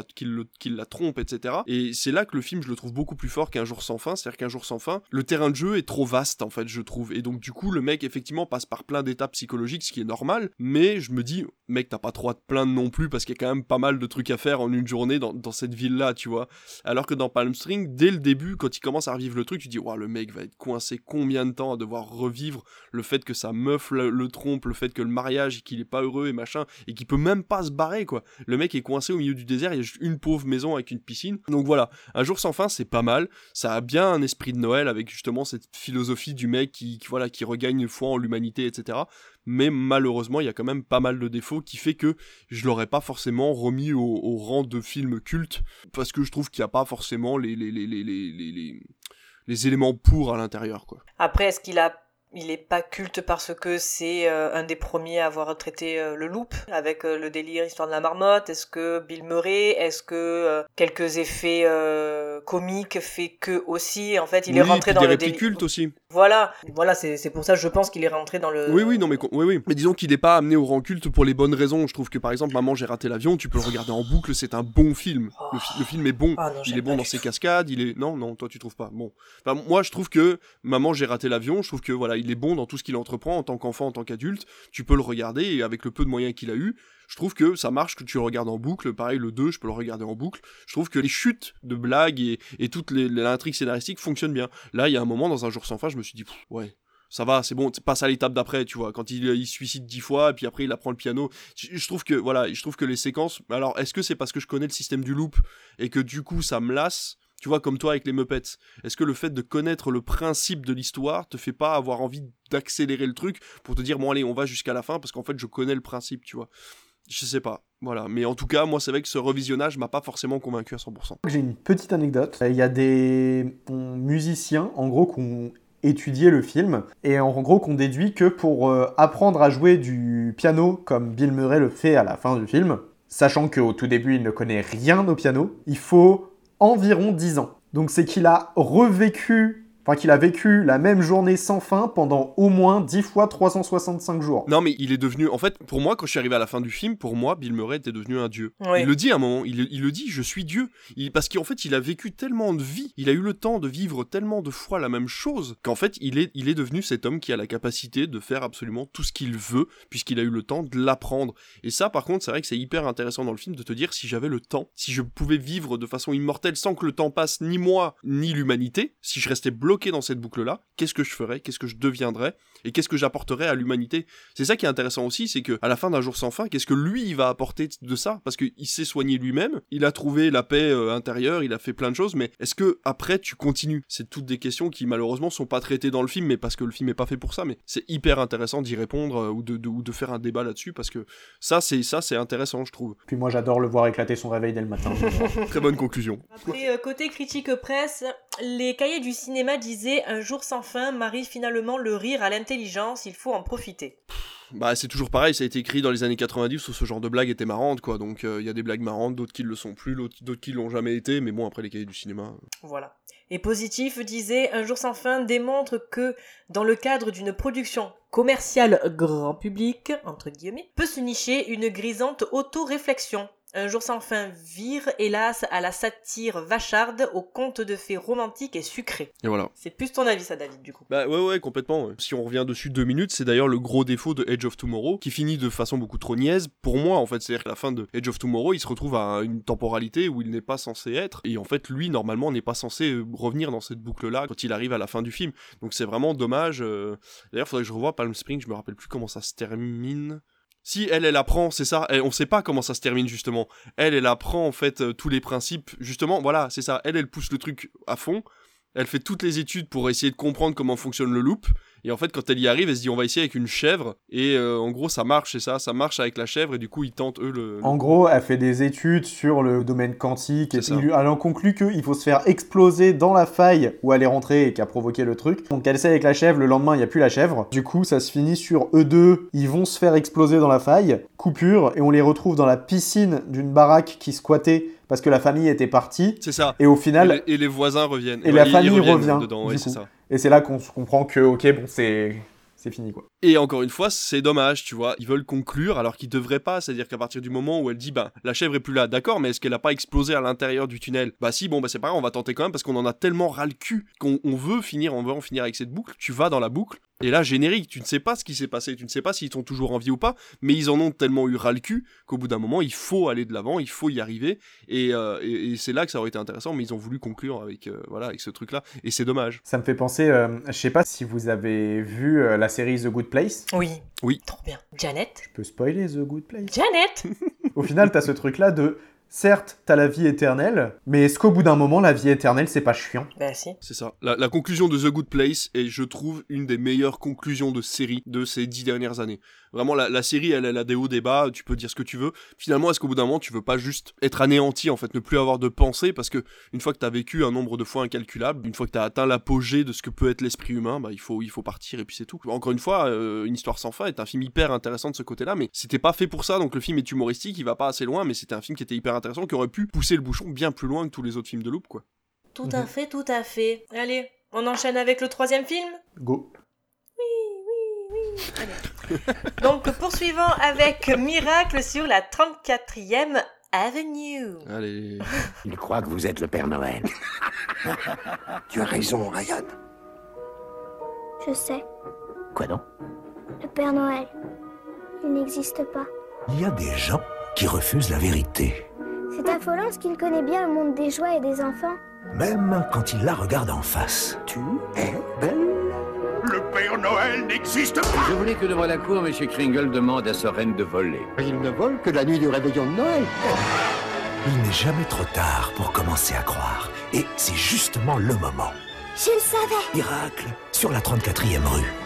la trompe, etc. Et c'est là que le film, je le trouve beaucoup plus fort qu'un jour sans fin. C'est-à-dire qu'un jour sans fin, le terrain de jeu est trop vaste, en fait, je trouve. Et donc, du coup, le mec, effectivement, passe par plein d'étapes psychologiques, ce qui est normal. Mais je me dis, mec, t'as pas trop à te plaindre non plus, parce qu'il y a quand même pas mal de trucs à faire en une journée dans, cette ville-là, tu vois. Alors que dans Palm Spring, dès le début, quand il commence à revivre le truc, tu dis, waouh, le mec va être coincé combien de temps à devoir revivre le fait que sa meuf le, trompe, le fait que le mariage, qu'il est pas heureux et machin, et qu'il peut même pas se barrer, quoi. Le mec est coincé au milieu du désert, il y a juste une pauvre maison avec une piscine. Donc voilà, un jour sans fin, c'est pas mal. Ça a bien un esprit de Noël avec justement cette philosophie du mec qui, voilà, qui regagne foi en l'humanité, etc. Mais malheureusement, il y a quand même pas mal de défauts qui fait que je l'aurais pas forcément remis au, rang de film culte, parce que je trouve qu'il n'y a pas forcément les, les, les, éléments pour à l'intérieur, quoi. Après, est-ce qu'il a il n'est pas culte parce que c'est euh, un des premiers à avoir traité euh, le loop avec euh, le délire histoire de la marmotte. Est-ce que Bill Murray, est-ce que quelques effets comiques fait que aussi? En fait il est rentré dans le délire culte aussi. Voilà, voilà c'est pour ça que je pense qu'il est rentré dans le. Oui oui non mais oui oui mais disons qu'il n'est pas amené au rang culte pour les bonnes raisons. Je trouve que par exemple Maman j'ai raté l'avion, tu peux le regarder en boucle, c'est un bon film. Le, film est bon, ah il est bon dans ses cascades, il est non non toi tu trouves pas bon. moi je trouve que Maman j'ai raté l'avion, je trouve que voilà il est bon dans tout ce qu'il entreprend en tant qu'enfant, en tant qu'adulte. Tu peux le regarder et avec le peu de moyens qu'il a eu, je trouve que ça marche que tu le regardes en boucle. Pareil, le 2, je peux le regarder en boucle. Je trouve que les chutes de blagues et, toute l'intrigue scénaristique fonctionnent bien. Là, il y a un moment, dans un jour sans fin, je me suis dit, ouais, ça va, c'est bon, passe à l'étape d'après, tu vois, quand il, il suicide dix fois, et puis après il apprend le piano. Je, trouve que, voilà, je trouve que les séquences, alors est-ce que c'est parce que je connais le système du loop, et que du coup ça me lasse, tu vois, comme toi avec les Muppets. Est-ce que le fait de connaître le principe de l'histoire te fait pas avoir envie d'accélérer le truc pour te dire, bon, allez, on va jusqu'à la fin parce qu'en fait, je connais le principe, tu vois Je sais pas. Voilà. Mais en tout cas, moi, c'est vrai que ce revisionnage m'a pas forcément convaincu à 100%. J'ai une petite anecdote. Il y a des musiciens, en gros, qui ont étudié le film. Et en gros, qu'on déduit que pour euh, apprendre à jouer du piano comme Bill Murray le fait à la fin du film, sachant qu'au tout début, il ne connaît rien au piano, il faut environ 10 ans. Donc c'est qu'il a revécu Enfin, qu'il a vécu la même journée sans fin pendant au moins 10 fois 365 jours. Non, mais il est devenu. En fait, pour moi, quand je suis arrivé à la fin du film, pour moi, Bill Murray était devenu un dieu. Il le dit à un moment, il, il le dit, je suis dieu. Il- parce qu'en fait, il a vécu tellement de vie, il a eu le temps de vivre tellement de fois la même chose, qu'en fait, il est, il est devenu cet homme qui a la capacité de faire absolument tout ce qu'il veut, puisqu'il a eu le temps de l'apprendre. Et ça, par contre, c'est vrai que c'est hyper intéressant dans le film de te dire si j'avais le temps, si je pouvais vivre de façon immortelle sans que le temps passe, ni moi, ni l'humanité, si je restais bloqué dans cette boucle-là, qu'est-ce que je ferais, qu'est-ce que je deviendrais, et qu'est-ce que j'apporterais à l'humanité? C'est ça qui est intéressant aussi, c'est que à la fin d'un jour sans fin, qu'est-ce que lui il va apporter de ça? Parce qu'il s'est soigné lui-même, il a trouvé la paix euh, intérieure, il a fait plein de choses, mais est-ce que après tu continues? C'est toutes des questions qui malheureusement sont pas traitées dans le film, mais parce que le film est pas fait pour ça. Mais c'est hyper intéressant d'y répondre euh, ou de, de- ou de faire un débat là-dessus, parce que ça c'est ça c'est intéressant, je trouve. Puis moi, j'adore le voir éclater son réveil dès le matin. Très bonne conclusion. Après, euh, côté critique presse, les cahiers du cinéma disaient Un jour sans fin marie finalement le rire à il faut en profiter. Bah c'est toujours pareil, ça a été écrit dans les années 90 où ce genre de blague était marrante quoi. Donc euh, il y a des blagues marrantes, d'autres qui le sont plus, d'autres qui l'ont jamais été, mais bon après les cahiers du cinéma. euh, Voilà. Et positif disait Un jour sans fin démontre que, dans le cadre d'une production commerciale grand public, entre guillemets, peut se nicher une grisante auto-réflexion. Un jour sans fin vire, hélas, à la satire vacharde, aux contes de fées romantiques et sucrés. Et voilà. C'est plus ton avis, ça, David, du coup. Bah ouais ouais complètement. ouais. Si on revient dessus deux minutes, c'est d'ailleurs le gros défaut de Edge of Tomorrow, qui finit de façon beaucoup trop niaise pour moi en fait. C'est-à-dire qu'à la fin de Edge of Tomorrow, il se retrouve à une temporalité où il n'est pas censé être, et en fait lui normalement n'est pas censé euh, revenir dans cette boucle-là quand il arrive à la fin du film. Donc c'est vraiment dommage. euh. D'ailleurs faudrait que je revoie Palm Springs, je me rappelle plus comment ça se termine. Si elle, elle apprend, c'est ça. Elle, on sait pas comment ça se termine justement. Elle, elle apprend en fait euh, tous les principes. Justement, voilà, c'est ça. Elle, elle pousse le truc à fond. Elle fait toutes les études pour essayer de comprendre comment fonctionne le loop. Et en fait, quand elle y arrive, elle se dit on va essayer avec une chèvre. Et euh, en gros, ça marche, c'est ça. Ça marche avec la chèvre. Et du coup, ils tentent eux le. En gros, elle fait des études sur le domaine quantique et puis elle en conclut qu'il faut se faire exploser dans la faille où elle est rentrée et qui a provoqué le truc. Donc elle essaie avec la chèvre, le lendemain il n'y a plus la chèvre. Du coup, ça se finit sur eux deux, ils vont se faire exploser dans la faille, coupure, et on les retrouve dans la piscine d'une baraque qui squattait parce que la famille était partie. C'est ça. Et au final, Et les, et les voisins reviennent. et Ouais, la famille revient. dedans. Ouais, c'est ça. Et c'est là qu'on comprend que, ok, bon, c'est fini quoi. Et encore une fois, c'est dommage, tu vois. Ils veulent conclure alors qu'ils devraient pas. C'est-à-dire qu'à partir du moment où elle dit, bah, la chèvre est plus là, d'accord, mais est-ce qu'elle a pas explosé à l'intérieur du tunnel? Bah, si, bon, bah, c'est pas grave, on va tenter quand même parce qu'on en a tellement ras le cul qu'on on veut finir, on veut en finir avec cette boucle. Tu vas dans la boucle. Et là, générique, tu ne sais pas ce qui s'est passé, tu ne sais pas s'ils sont toujours en vie ou pas, mais ils en ont tellement eu ras le cul qu'au bout d'un moment, il faut aller de l'avant, il faut y arriver, et, euh, et, et c'est là que ça aurait été intéressant, mais ils ont voulu conclure avec, euh, voilà, avec ce truc-là, et c'est dommage. Ça me fait penser, euh, je sais pas si vous avez vu euh, la série The Good Place. Oui. Oui. Trop bien. Janet Je peux spoiler The Good Place. Janet Au final, t'as ce truc-là de certes, t'as la vie éternelle, mais est-ce qu'au bout d'un moment, la vie éternelle, c'est pas chiant? Bah si. C'est ça. La, la conclusion de The Good Place est, je trouve, une des meilleures conclusions de série de ces dix dernières années. Vraiment, la, la série, elle, elle a des hauts, des bas, tu peux dire ce que tu veux. Finalement, est-ce qu'au bout d'un moment, tu veux pas juste être anéanti, en fait, ne plus avoir de pensée, parce que une fois que t'as vécu un nombre de fois incalculable, une fois que t'as atteint l'apogée de ce que peut être l'esprit humain, bah, il faut, il faut partir, et puis c'est tout. Encore une fois, euh, Une histoire sans fin est un film hyper intéressant de ce côté-là, mais c'était pas fait pour ça, donc le film est humoristique, il va pas assez loin, mais c'était un film qui était hyper intéressant, qui aurait pu pousser le bouchon bien plus loin que tous les autres films de Loop, quoi. Tout à fait, tout à fait. Allez, on enchaîne avec le troisième film? Go. Donc poursuivons avec Miracle sur la 34e Avenue. Allez. Il croit que vous êtes le Père Noël. tu as raison, Ryan. Je sais, Quoi donc? Le Père Noël, il n'existe pas. Il y a des gens qui refusent la vérité, C'est affolant parce qu'il connaît bien le monde des joies et des enfants. même quand ils la regardent en face. Tu es belle. Le Père Noël n'existe pas Je voulais que devant la cour, M. Kringle demande à sa reine de voler. Il ne vole que la nuit du réveillon de Noël. Il n'est jamais trop tard pour commencer à croire. Et c'est justement le moment. Je le savais Miracle sur la 34e rue.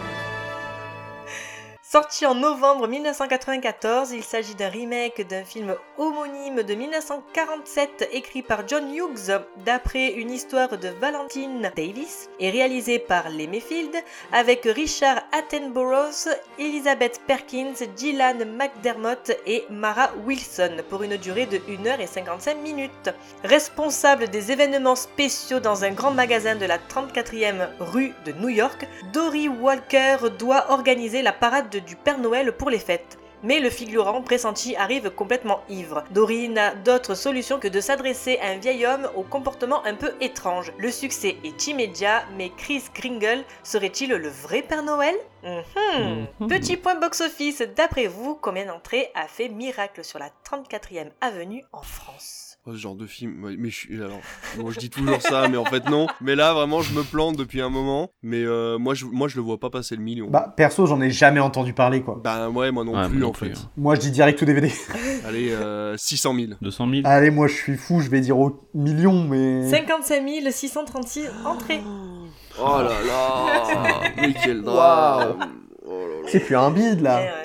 Sorti en novembre 1994, il s'agit d'un remake d'un film homonyme de 1947 écrit par John Hughes d'après une histoire de Valentine Davis et réalisé par Les Mayfield avec Richard Attenborough, Elizabeth Perkins, Gillian McDermott et Mara Wilson pour une durée de 1h55 minutes. Responsable des événements spéciaux dans un grand magasin de la 34e rue de New York, Dory Walker doit organiser la parade du Père Noël pour les fêtes. Mais le figurant pressenti arrive complètement ivre. Dory n'a d'autre solution que de s'adresser à un vieil homme au comportement un peu étrange. Le succès est immédiat, mais Chris Kringle serait-il le vrai Père Noël? Mhm. Petit point box-office, d'après vous, combien d'entrées a fait Miracle sur la 34e avenue en France? Oh, ce genre de film, ouais, mais je suis alors, je dis toujours ça, mais en fait non. Mais là vraiment je me plante depuis un moment, mais euh, moi je moi je le vois pas passer le million. Bah perso j'en ai jamais entendu parler quoi. Bah ouais moi non Ouais, plus moi non en plus, fait. hein. Moi je dis direct ou DVD. Allez euh, 600 000. 200 000 Allez moi je suis fou, je vais dire au million mais... 55 636 entrées. Oh là là, mais quel drame. Oh là là. C'est plus un bide Eh là.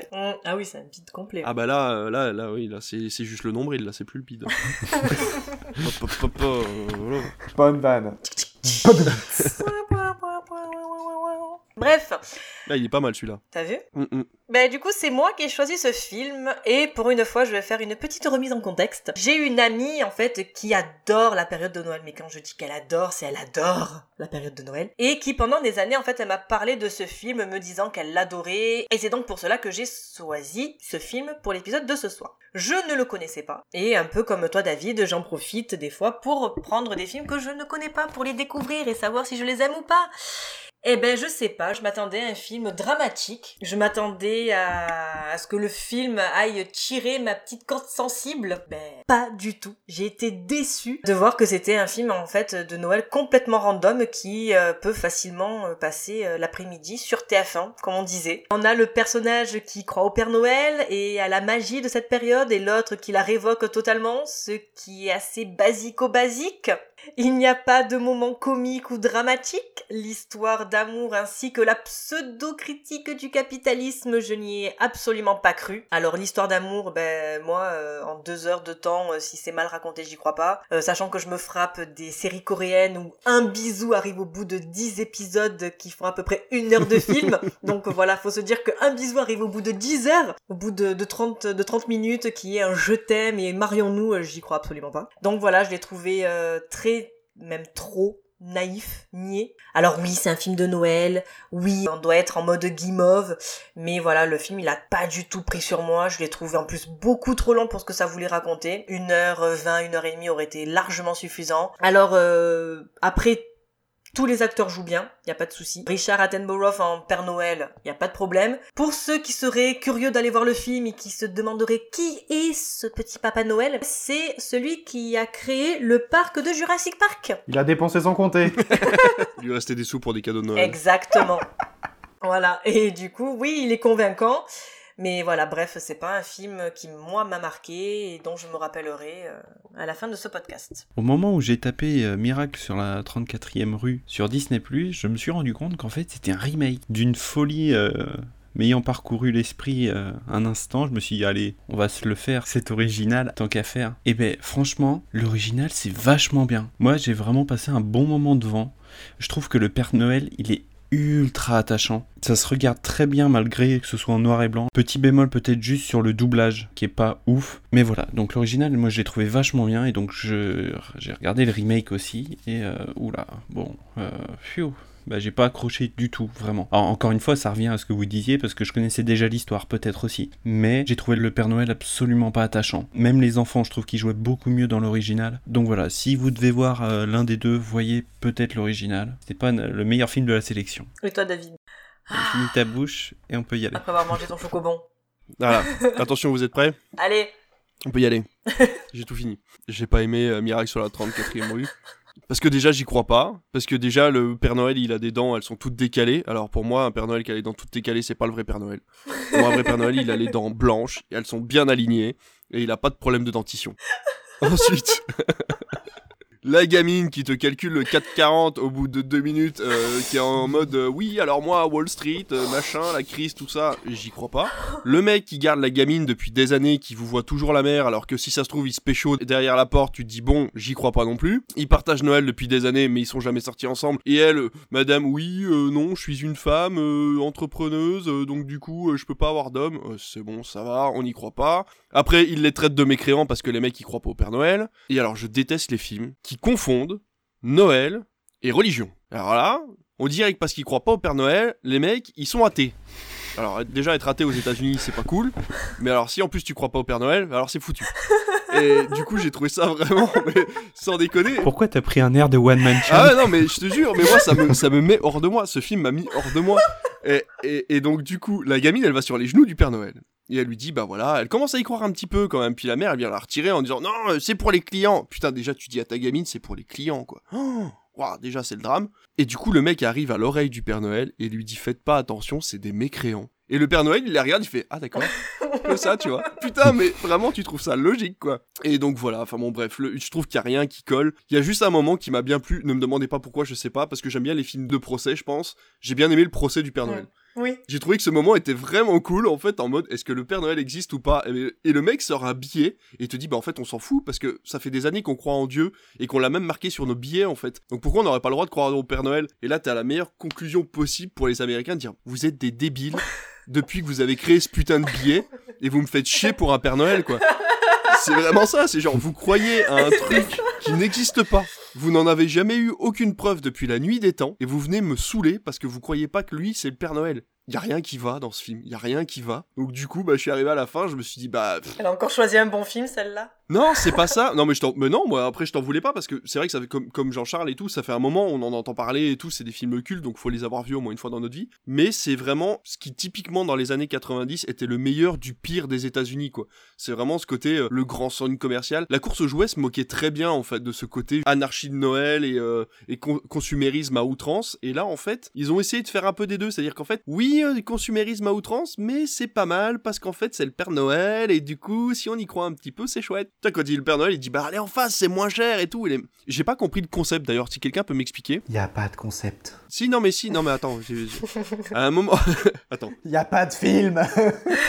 Ah oui, c'est un bide complet. Ah bah là, euh, là, là, oui, là, c'est c'est juste le nombril, là, c'est plus le bide. Hop, hop, hop, hop, voilà. Bonne vanne. Bref, Là, il est pas mal celui-là. t'as vu? Mm, mm. Ben du coup, c'est moi qui ai choisi ce film et pour une fois, je vais faire une petite remise en contexte. J'ai une amie en fait qui adore la période de Noël, mais quand je dis qu'elle adore, c'est elle adore la période de Noël et qui pendant des années en fait, elle m'a parlé de ce film me disant qu'elle l'adorait et c'est donc pour cela que j'ai choisi ce film pour l'épisode de ce soir. Je ne le connaissais pas et un peu comme toi David, j'en profite des fois pour prendre des films que je ne connais pas pour les découvrir et savoir si je les aime ou pas. Eh ben, je sais pas, je m'attendais à un film dramatique. Je m'attendais à... ce que le film aille tirer ma petite corde sensible. Ben, pas du tout. J'ai été déçue de voir que c'était un film, en fait, de Noël complètement random qui euh, peut facilement euh, passer euh, l'après-midi sur TF1, comme on disait. On a le personnage qui croit au Père Noël et à la magie de cette période et l'autre qui la révoque totalement, ce qui est assez basico-basique. Il n'y a pas de moment comique ou dramatique. L'histoire d'amour ainsi que la pseudo-critique du capitalisme, je n'y ai absolument pas cru. Alors l'histoire d'amour, ben moi, euh, en deux heures de temps, euh, si c'est mal raconté, j'y crois pas. Euh, sachant que je me frappe des séries coréennes où un bisou arrive au bout de dix épisodes qui font à peu près une heure de film. Donc voilà, faut se dire qu'un bisou arrive au bout de 10 heures, au bout de, de 30, de 30 minutes, qui est un je t'aime et marions-nous, j'y crois absolument pas. Donc voilà, je l'ai trouvé très, même trop naïf, niais. Alors oui, c'est un film de Noël, oui, on doit être en mode guimauve, mais voilà, le film il a pas du tout pris sur moi, je l'ai trouvé en plus beaucoup trop long pour ce que ça voulait raconter. Une heure vingt, une heure et demie aurait été largement suffisant. Alors euh, après tous les acteurs jouent bien, y a pas de souci. Richard Attenborough en Père Noël, y a pas de problème. Pour ceux qui seraient curieux d'aller voir le film et qui se demanderaient qui est ce petit Papa Noël, c'est celui qui a créé le parc de Jurassic Park. Il a dépensé sans compter. Il lui restait des sous pour des cadeaux de Noël. Exactement. voilà. Et du coup, oui, il est convaincant. Mais voilà, bref, c'est pas un film qui, moi, m'a marqué et dont je me rappellerai euh, à la fin de ce podcast. Au moment où j'ai tapé euh, Miracle sur la 34e rue sur Disney+, je me suis rendu compte qu'en fait c'était un remake d'une folie euh, m'ayant parcouru l'esprit un instant, je me suis dit allez, on va se le faire, c'est original, tant qu'à faire. Et ben franchement, l'original c'est vachement bien. Moi j'ai vraiment passé un bon moment devant. Je trouve que le Père Noël, il est ultra attachant. Ça se regarde très bien malgré que ce soit en noir et blanc. Petit bémol peut-être juste sur le doublage qui est pas ouf. Mais voilà, donc l'original moi je l'ai trouvé vachement bien et donc j'ai regardé le remake aussi et euh, oula, bon, euh, phew, bah, j'ai pas accroché du tout, vraiment. Alors, encore une fois, ça revient à ce que vous disiez, parce que je connaissais déjà l'histoire, peut-être aussi. Mais j'ai trouvé le Père Noël absolument pas attachant. Même les enfants, je trouve qu'ils jouaient beaucoup mieux dans l'original. Donc voilà, si vous devez voir euh, l'un des deux, voyez peut-être l'original. C'est pas le meilleur film de la sélection. Et toi, David? Finis ta bouche et on peut y aller. Après avoir mangé ton chocobon. Voilà. Attention, vous êtes prêts? Allez On peut y aller. J'ai tout fini. J'ai pas aimé euh, Miracle sur la 34e rue. Parce que déjà, j'y crois pas. Parce que déjà, le Père Noël, il a des dents, elles sont toutes décalées. Alors pour moi, un Père Noël qui a les dents toutes décalées, c'est pas le vrai Père Noël. Moi, un vrai Père Noël, il a les dents blanches, et elles sont bien alignées, et il a pas de problème de dentition. Ensuite, la gamine qui te calcule le 4,40 au bout de deux minutes, euh, qui est en mode euh, oui, alors moi, Wall Street, euh, machin, la crise, tout ça, j'y crois pas. Le mec qui garde la gamine depuis des années, qui vous voit toujours la mer, alors que si ça se trouve, il se pécho derrière la porte, tu te dis bon, j'y crois pas non plus. Ils partagent Noël depuis des années, mais ils sont jamais sortis ensemble. Et elle, madame, oui, non, je suis une femme entrepreneuse, donc du coup, je peux pas avoir d'homme. C'est bon, ça va, on n'y croit pas. Après, ils les traitent de mécréants parce que les mecs, ils croient pas au Père Noël. Et alors, je déteste les films confondent Noël et religion. Alors là, on dirait que parce qu'ils croient pas au Père Noël, les mecs, ils sont athées. Alors déjà être athée aux États-Unis, c'est pas cool, mais alors si en plus tu crois pas au Père Noël, alors c'est foutu. Et du coup, j'ai trouvé ça vraiment mais, sans déconner. Pourquoi t'as pris un air de one man show Ah ouais, non, mais je te jure, mais moi ça me, ça me met hors de moi. Ce film m'a mis hors de moi. Et, et, et donc du coup, la gamine, elle va sur les genoux du Père Noël. Et elle lui dit, bah voilà, elle commence à y croire un petit peu quand même. Puis la mère, elle vient la retirer en disant, non, euh, c'est pour les clients. Putain, déjà, tu dis à ta gamine, c'est pour les clients, quoi. Oh, déjà, c'est le drame. Et du coup, le mec arrive à l'oreille du Père Noël et lui dit, faites pas attention, c'est des mécréants. Et le Père Noël, il la regarde, il fait, ah d'accord. Comme ça, tu vois. Putain, mais vraiment, tu trouves ça logique, quoi. Et donc voilà, enfin bon, bref, le- je trouve qu'il y a rien qui colle. Il y a juste un moment qui m'a bien plu. Ne me demandez pas pourquoi, je sais pas, parce que j'aime bien les films de procès, je pense. J'ai bien aimé le procès du Père Noël. Oui. J'ai trouvé que ce moment était vraiment cool, en fait, en mode, est-ce que le Père Noël existe ou pas? Et, le mec sort un billet et te dit, bah en fait, on s'en fout, parce que ça fait des années qu'on croit en Dieu et qu'on l'a même marqué sur nos billets, en fait. Donc pourquoi on n'aurait pas le droit de croire au Père Noël? Et là, t'as la meilleure conclusion possible pour les Américains de dire, vous êtes des débiles depuis que vous avez créé ce putain de billet et vous me faites chier pour un Père Noël, quoi. C'est vraiment ça, c'est genre vous croyez à un truc qui n'existe pas. Vous n'en avez jamais eu aucune preuve depuis la nuit des temps et vous venez me saouler parce que vous croyez pas que lui c'est le Père Noël. Y a rien qui va dans ce film, y a rien qui va. Donc du coup, bah je suis arrivé à la fin, je me suis dit bah pff, Elle a encore choisi un bon film, celle-là? non, c'est pas ça. Non, mais je t'en, mais non, moi après je t'en voulais pas parce que c'est vrai que ça fait comme, comme Jean-Charles et tout, ça fait un moment, on en entend parler et tout, c'est des films cultes, donc faut les avoir vus au moins une fois dans notre vie. Mais c'est vraiment ce qui typiquement dans les années 90 était le meilleur du pire des États-Unis, quoi. C'est vraiment ce côté euh, le grand son commercial. La course aux jouets se moquait très bien en fait de ce côté anarchie de Noël et, euh, et con- consumérisme à outrance. Et là, en fait, ils ont essayé de faire un peu des deux, c'est-à-dire qu'en fait, oui, euh, consumérisme à outrance, mais c'est pas mal parce qu'en fait, c'est le Père Noël et du coup, si on y croit un petit peu, c'est chouette. Tu sais, quand il dit le Père Noël, il dit bah allez en face, c'est moins cher et tout. Est- J'ai pas compris le concept d'ailleurs. Si quelqu'un peut m'expliquer. Y a pas de concept. Si non mais si non mais attends. À un moment, attends. Y a pas de film.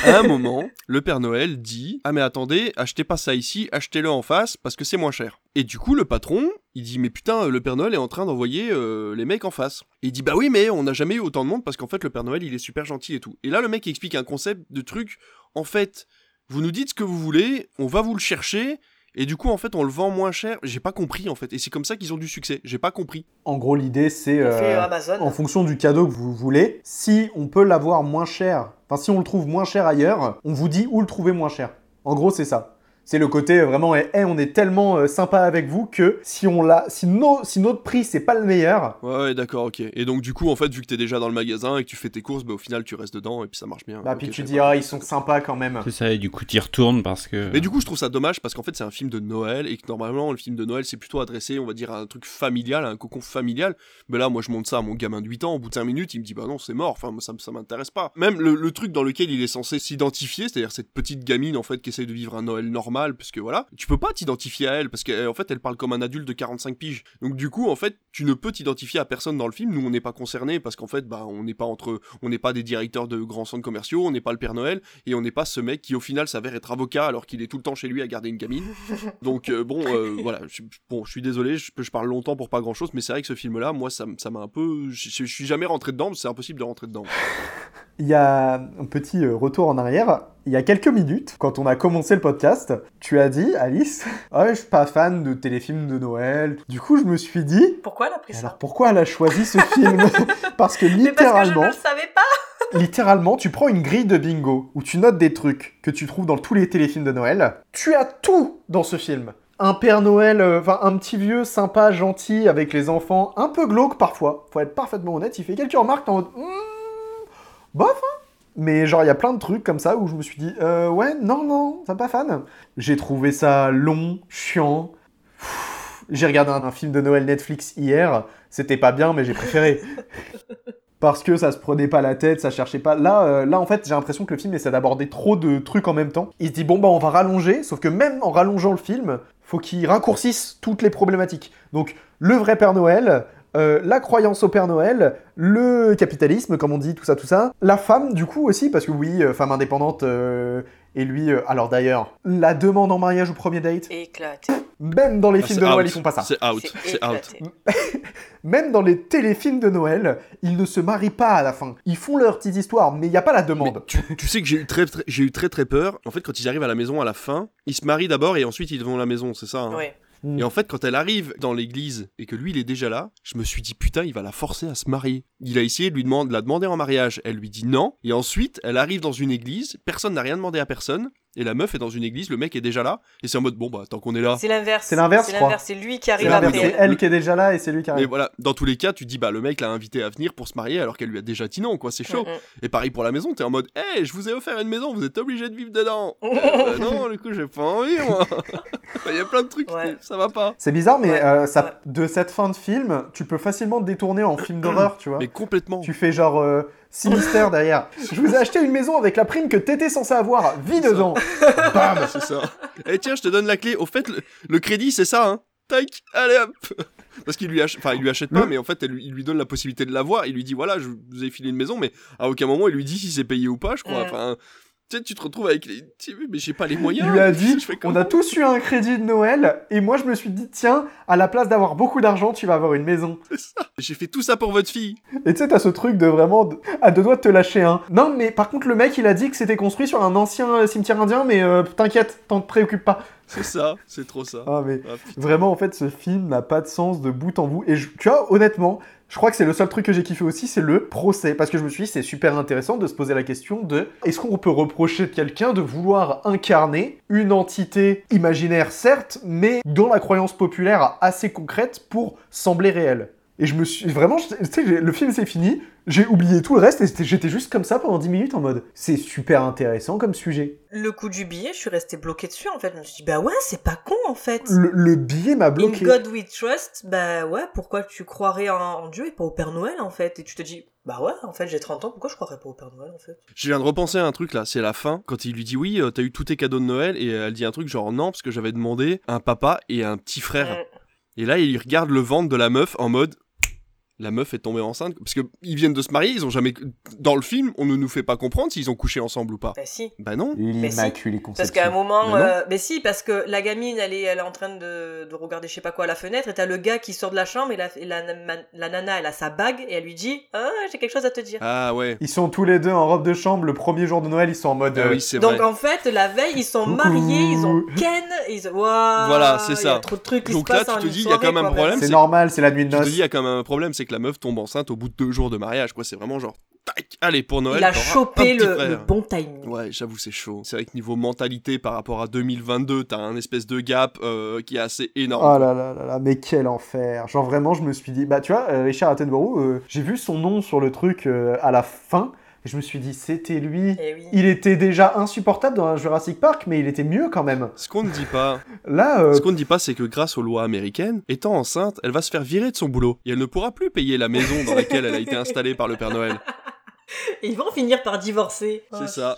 À un moment, le Père Noël dit Ah, mais attendez, achetez pas ça ici, achetez-le en face parce que c'est moins cher. Et du coup, le patron, il dit Mais putain, le Père Noël est en train d'envoyer euh, les mecs en face. Et il dit Bah oui, mais on n'a jamais eu autant de monde parce qu'en fait, le Père Noël, il est super gentil et tout. Et là, le mec explique un concept de truc En fait, vous nous dites ce que vous voulez, on va vous le chercher. Et du coup, en fait, on le vend moins cher. J'ai pas compris, en fait. Et c'est comme ça qu'ils ont du succès. J'ai pas compris. En gros, l'idée, c'est euh, Amazon. en fonction du cadeau que vous voulez, si on peut l'avoir moins cher, enfin si on le trouve moins cher ailleurs, on vous dit où le trouver moins cher. En gros, c'est ça. C'est le côté euh, vraiment, eh, eh, on est tellement euh, sympa avec vous que si on l'a, si, no- si notre prix c'est pas le meilleur, Ouais, ouais, d'accord, ok. Et donc, du coup, en fait, vu que t'es déjà dans le magasin et que tu fais tes courses, bah, au final, tu restes dedans et puis ça marche bien. bah puis tu dis ah ils sont sympas quand même. C'est ça, et du coup, t'y retournes parce que. Mais du coup, je trouve ça dommage parce qu'en fait, c'est un film de Noël et que normalement, le film de Noël, c'est plutôt adressé, on va dire, à un truc familial, à un cocon familial. Mais là, moi, je monte ça à mon gamin de 8 ans, au bout de 5 minutes, il me dit, bah non, c'est mort, enfin, ça, ça m'intéresse pas. Même le, le truc dans lequel il est censé s'identifier, c'est-à-dire cette petite gamine, en fait, qui essaye de vivre un Noël normal, parce que voilà, tu peux pas t'identifier à elle parce qu'en fait, elle parle comme un adulte de 45 piges. Donc, du coup, en fait, tu ne peux t'identifier à personne dans le film. Nous, on n'est pas concernés parce qu'en fait, bah, on n'est pas entre, on n'est pas des directeurs de grands centres commerciaux, on n'est pas le Père Noël et on n'est pas ce mec qui, au final, s'avère être avocat alors qu'il est tout le temps chez lui à garder une gamine. Donc euh, bon, euh, voilà. Je, bon, je suis désolé, je, je parle longtemps pour pas grand chose, mais c'est vrai que ce film-là, moi, ça, m'a un peu. Je, je- je suis jamais rentré dedans, c'est impossible de rentrer dedans. Il y a un petit euh, retour en arrière. Il y a quelques minutes, quand on a commencé le podcast, tu as dit, Alice, ah, je suis pas fan de téléfilms de Noël. Du coup, je me suis dit, Pourquoi elle a pris ça alors pourquoi elle a choisi ce film? Parce que Mais parce que je littéralement, ne le savais pas littéralement, tu prends une grille de bingo où tu notes des trucs que tu trouves dans tous les téléfilms de Noël. Tu as tout dans ce film. Un Père Noël, euh, enfin un petit vieux sympa, gentil avec les enfants, un peu glauque parfois. Faut être parfaitement honnête, il fait quelques remarques en mode, Hmm, bof. hein. Mais genre il y a plein de trucs comme ça où je me suis dit, euh, ouais, non, non, ça pas fan. J'ai trouvé ça long, chiant. J'ai regardé un, un film de Noël Netflix hier, c'était pas bien, mais j'ai préféré. parce que ça se prenait pas la tête, ça cherchait pas. Là, euh, là en fait, j'ai l'impression que le film essaie d'aborder trop de trucs en même temps. Il se dit bon bah on va rallonger, sauf que même en rallongeant le film, faut qu'il raccourcisse toutes les problématiques. Donc le vrai Père Noël, euh, la croyance au Père Noël, le capitalisme, comme on dit, tout ça, tout ça. La femme, du coup, aussi, parce que oui, euh, femme indépendante, euh, et lui, euh, alors d'ailleurs, la demande en mariage au premier date, Éclaté. même dans les Ah, films de Noël, ils font pas ça. C'est out, C'est out. Même dans les téléfilms de Noël, ils ne se marient pas à la fin. Ils font leurs petites histoires, mais il n'y a pas la demande. Tu, tu sais que j'ai eu très, très- j'ai eu très très peur. En fait, quand ils arrivent à la maison à la fin, ils se marient d'abord et ensuite ils vont à la maison, c'est ça. hein? Ouais. Mm. Et en fait, quand elle arrive dans l'église et que lui il est déjà là, je me suis dit putain, il va la forcer à se marier. Il a essayé de lui demander, de la demander en mariage. Elle lui dit non. Et ensuite, elle arrive dans une église. Personne n'a rien demandé à personne. Et la meuf est dans une église. Le mec est déjà là. Et c'est en mode bon bah tant qu'on est là. C'est l'inverse. C'est l'inverse, C'est lui qui arrive après c'est elle. qui est déjà là et c'est lui qui Mais arrive. voilà, dans tous les cas, tu dis bah le mec l'a invité à venir pour se marier alors qu'elle lui a déjà dit non quoi, c'est chaud. Mm, mm. Et pareil pour la maison, t'es en mode hé, je vous ai offert une maison, vous êtes obligé de vivre dedans. Euh, bah non, du coup j'ai pas envie moi. Il y a plein de trucs, Ouais. ça va pas. C'est bizarre, mais Ouais, euh, ça, ouais. de cette fin de film, tu peux facilement te détourner en film d'horreur, tu vois. Mais complètement. Tu fais genre euh, Sinister derrière. Je vous ai acheté une maison avec la prime que t'étais censé avoir. Vis dedans. Bam. C'est ça. Eh tiens, je te donne la clé. Au fait, le, le crédit c'est ça, hein. Tac, allez hop. Parce qu'il lui achète, enfin il lui achète pas, Le- mais en fait elle lui- il lui donne la possibilité de l'avoir. Il lui dit voilà, je vous ai filé une maison, mais à aucun moment il lui dit si c'est payé ou pas, je crois. Enfin, tu sais, tu te retrouves avec les, tu sais, mais j'ai pas les Il moyens. lui a dit, Je on a tous eu un crédit de Noël, et moi je me suis dit, tiens, à la place d'avoir beaucoup d'argent, tu vas avoir une maison. J'ai fait tout ça pour votre fille. Et tu sais, t'as ce truc de vraiment à deux doigts de te lâcher un. Non, mais par contre, le mec, il a dit que c'était construit sur un ancien cimetière indien, mais euh, t'inquiète, t'en te préoccupe pas. C'est ça, c'est trop ça. Ah, mais Ah, vraiment, en fait, ce film n'a pas de sens de bout en bout. Et je- tu vois, honnêtement, je crois que c'est le seul truc que j'ai kiffé aussi, c'est le procès. Parce que je me suis dit, c'est super intéressant de se poser la question de est-ce qu'on peut reprocher de quelqu'un de vouloir incarner une entité imaginaire, certes, mais dans la croyance populaire assez concrète pour sembler réelle? Et je me suis vraiment, tu sais, le film c'est fini, j'ai oublié tout le reste et j'étais juste comme ça pendant 10 minutes en mode c'est super intéressant comme sujet. Le coup du billet, je suis restée bloquée dessus en fait. Je me suis dit, bah ouais, c'est pas con en fait. Le, le billet m'a In bloqué. God we trust, bah ouais, pourquoi tu croirais en, en Dieu et pas au Père Noël en fait? Et tu te dis, bah ouais, en fait j'ai 30 ans, pourquoi je croirais pas au Père Noël en fait? Je viens de repenser à un truc là, c'est la fin, quand il lui dit oui, euh, t'as eu tous tes cadeaux de Noël, et elle dit un truc genre non, parce que j'avais demandé un papa et un petit frère. Mm. Et là, il regarde le ventre de la meuf en mode. La meuf est tombée enceinte. Parce que ils viennent de se marier, ils ont jamais. Dans le film, on ne nous fait pas comprendre s'ils ont couché ensemble ou pas. Bah si. Bah non. L'immaculée Parce conception. qu'à un moment, Mais non. euh, mais si, parce que la gamine, elle est, elle est en train de, de regarder je sais pas quoi à la fenêtre, et t'as le gars qui sort de la chambre, et la, et la, la nana, elle a sa bague, et elle lui dit, ah, j'ai quelque chose à te dire. Ah ouais. Ils sont tous les deux en robe de chambre le premier jour de Noël, ils sont en mode. Ah euh, oui, c'est Donc vrai. en fait, la veille, ils sont mariés, ils ont Ken, ils... Waouh, Voilà, c'est Il y ça. a trop de trucs qui Donc se là, passent tu te dis, il y a quand même un problème, c'est normal, c'est la nuit de Tu te noces. dis, il y a quand même un problème, c'est que la meuf tombe enceinte au bout de deux jours de mariage, quoi. C'est vraiment genre, tac, allez, pour Noël. Il a chopé le, bon timing. Ouais, j'avoue, c'est chaud. C'est vrai que niveau mentalité par rapport à 2022, t'as un espèce de gap euh, qui est assez énorme. Oh là là là là, mais quel enfer. Genre vraiment, je me suis dit, bah tu vois, euh, Richard Attenborough, euh, j'ai vu son nom sur le truc euh, à la fin, et je me suis dit, c'était lui. Eh oui. Il était déjà insupportable dans Jurassic Park, mais il était mieux quand même. Ce qu'on ne dit pas, Là, euh, ce qu'on ne dit pas, c'est que grâce aux lois américaines, étant enceinte, elle va se faire virer de son boulot et elle ne pourra plus payer la maison dans laquelle elle a été installée par le Père Noël. Et ils vont finir par divorcer. C'est Oh, ça.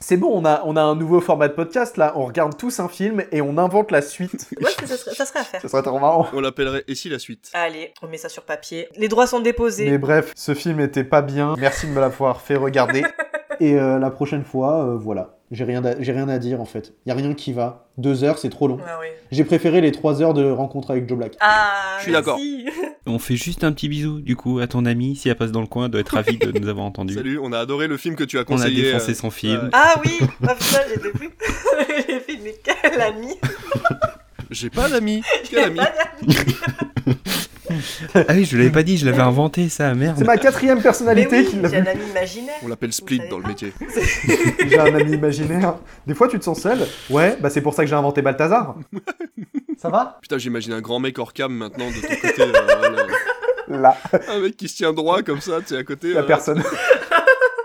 c'est- bon, on a, on a un nouveau format de podcast là, on regarde tous un film et on invente la suite. Ouais, ça serait, ça serait à faire. Ça serait trop marrant. On l'appellerait Et si la suite? Allez, on met ça sur papier. Les droits sont déposés. Mais bref, ce film était pas bien. Merci de me l'avoir fait regarder. Et euh, la prochaine fois, euh, voilà. J'ai rien, à- j'ai rien à dire en fait. Y a rien qui va. Deux heures, c'est trop long. Ah oui. J'ai préféré les trois heures de rencontre avec Joe Black. Ah, Je suis d'accord. On fait juste un petit bisou, du coup, à ton ami, si elle passe dans le coin, elle doit être ravie de nous avoir entendus. Salut, on a adoré le film que tu as On a conseillé. défoncé euh, son film. Ah oui, ah putain, j'étais plus. J'ai fait, mais quel ami? J'ai pas d'amis. Quel ami Pas d'amis. Ah oui, je l'avais pas dit, je l'avais inventé, ça, merde. C'est ma quatrième personnalité oui, qui l'a j'ai un ami imaginaire. On l'appelle Split dans le métier. J'ai un ami imaginaire. Des fois, tu te sens seul. Ouais, bah c'est pour ça que j'ai inventé Balthazar. Ça va? Putain, j'imagine un grand mec hors cam maintenant de ton côté. euh, là. Là, un mec qui se tient droit comme ça, tu sais, à côté. la voilà. personne.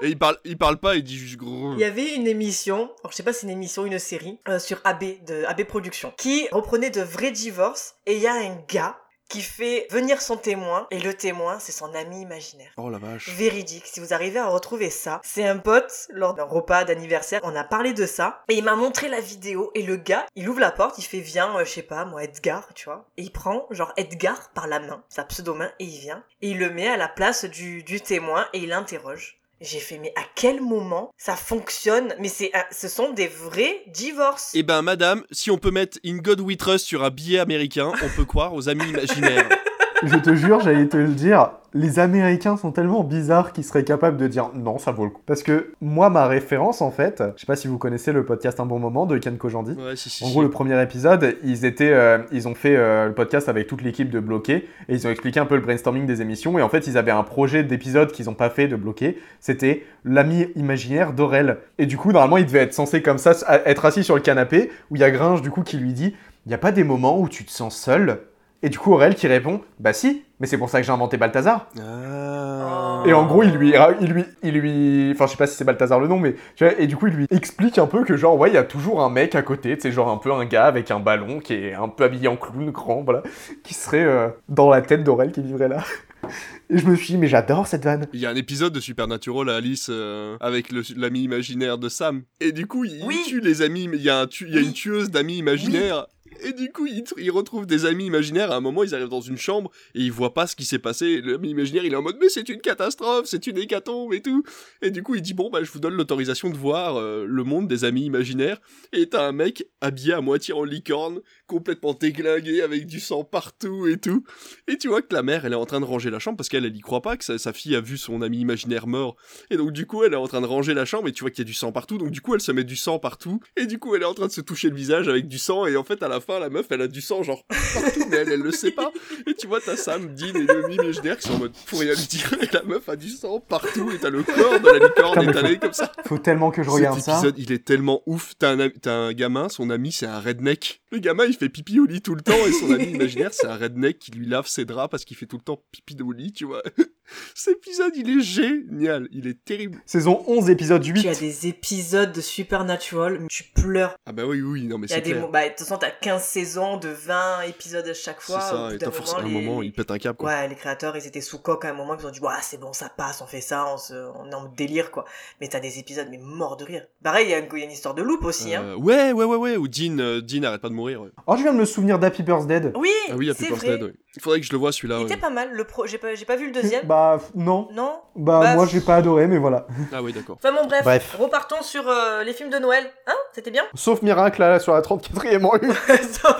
Et il parle, il parle pas, il dit juste gros. Il y avait une émission, alors je sais pas si c'est une émission une série, euh, sur AB, de AB Productions, qui reprenait de vrais divorces, et il y a un gars qui fait venir son témoin et le témoin c'est son ami imaginaire. Oh la vache. Véridique, si vous arrivez à retrouver ça, c'est un pote lors d'un repas d'anniversaire, on a parlé de ça et il m'a montré la vidéo et le gars, il ouvre la porte, il fait viens, euh, je sais pas moi Edgar, tu vois, et il prend genre Edgar par la main, sa pseudo-main et il vient et il le met à la place du, du témoin et il l'interroge. J'ai fait mais à quel moment ça fonctionne? Mais c'est ce sont des vrais divorces. Eh ben, madame, si on peut mettre In God We Trust sur un billet américain, on peut croire aux amis imaginaires. Je te jure, j'allais te le dire, les Américains sont tellement bizarres qu'ils seraient capables de dire non, ça vaut le coup. Parce que moi, ma référence, en fait, je sais pas si vous connaissez le podcast Un bon moment de Ken Kojandi. Ouais, si, si, En si. gros, le premier épisode, ils étaient, euh, ils ont fait euh, le podcast avec toute l'équipe de Bloqué et ils ont expliqué un peu le brainstorming des émissions. Et en fait, ils avaient un projet d'épisode qu'ils n'ont pas fait de Bloqué. C'était l'ami imaginaire d'Aurel. Et du coup, normalement, il devait être censé comme ça, être assis sur le canapé où il y a Gringe du coup qui lui dit, il n'y a pas des moments où tu te sens seul? Et du coup, Aurel qui répond, bah si, mais c'est pour ça que j'ai inventé Balthazar. Ah. Et en gros, il lui, il lui, il lui, enfin, je sais pas si c'est Balthazar le nom, mais tu vois, et du coup, il lui explique un peu que genre, ouais, il y a toujours un mec à côté, tu sais, genre un peu un gars avec un ballon qui est un peu habillé en clown grand, voilà, qui serait euh, dans la tête d'Aurel qui vivrait là. Et je me suis dit, mais j'adore cette vanne. Il y a un épisode de Supernatural à Alice euh, avec l'ami imaginaire de Sam. Et du coup, il tue les amis. mais Il y a, un tu- il y a une tueuse d'amis imaginaires. Et du coup, il, tr- il retrouve des amis imaginaires. À un moment, ils arrivent dans une chambre et ils voient pas ce qui s'est passé. L'ami imaginaire, il est en mode, mais c'est une catastrophe, c'est une hécatombe et tout. Et du coup, il dit, bon, bah, je vous donne l'autorisation de voir euh, le monde des amis imaginaires. Et t'as un mec habillé à moitié en licorne, complètement déglingué, avec du sang partout et tout. Et tu vois que la mère, elle est en train de ranger la chambre parce qu'elle, elle y croit pas que sa, sa fille a vu son ami imaginaire mort. Et donc, du coup, elle est en train de ranger la chambre et tu vois qu'il y a du sang partout. Donc, du coup, elle se met du sang partout. Et du coup, elle est en train de se toucher le visage avec du sang. Et en fait, à la fin, la meuf, elle a du sang, genre, partout, mais elle, elle le sait pas. Et tu vois, t'as Sam, Dean et l'ami imaginaire qui sont en mode, pour rien lui dire. Et la meuf a du sang partout. Et t'as le corps de la licorne étalé faut- comme ça. Faut tellement que je Cet regarde ça. épisode, il est tellement ouf. T'as un, un gamin, son ami, c'est un redneck. Le gamin, il fait pipi au lit tout le temps, et son ami imaginaire, c'est un redneck qui lui lave ses draps parce qu'il fait tout le temps pipi au lit, tu vois. Cet épisode, il est génial. Il est terrible. Saison 11, épisode 8. Tu as des épisodes de Supernatural, mais tu pleures. Ah bah oui, oui, non, mais Il y a c'est des clair. mo- bah, de toute façon, t'as 15 saisons de 20 épisodes à chaque C'est fois. ça, Au bout et t'as forcément un les- moment, il pète un câble, quoi. Ouais, les créateurs, ils étaient sous coque à un moment, ils ont dit, ouais, c'est bon, ça passe, on fait ça, on, se... on est en délire, quoi. Mais t'as des épisodes, mais morts de rire. Pareil, il y, a une- il y a une histoire de loup aussi, hein. Euh, ouais, ouais, ouais, ouais, où Dean, euh, Dean arrête pas de mourir. ouais. Oh, je viens de me souvenir d'Happy Birthday. Oui, Ah oui, Happy c'est Birthday, vrai. ouais. Il faudrait que je le vois celui-là. Il ouais. était pas mal, le pro... j'ai pas... j'ai pas vu le deuxième. Bah, f- non. Non Bah, Bah, moi, j'ai pas adoré, mais voilà. Ah oui, d'accord. Enfin bon, bref, Bref. repartons sur euh, les films de Noël. Hein? C'était bien? Sauf Miracle, là, sur la 34e rue.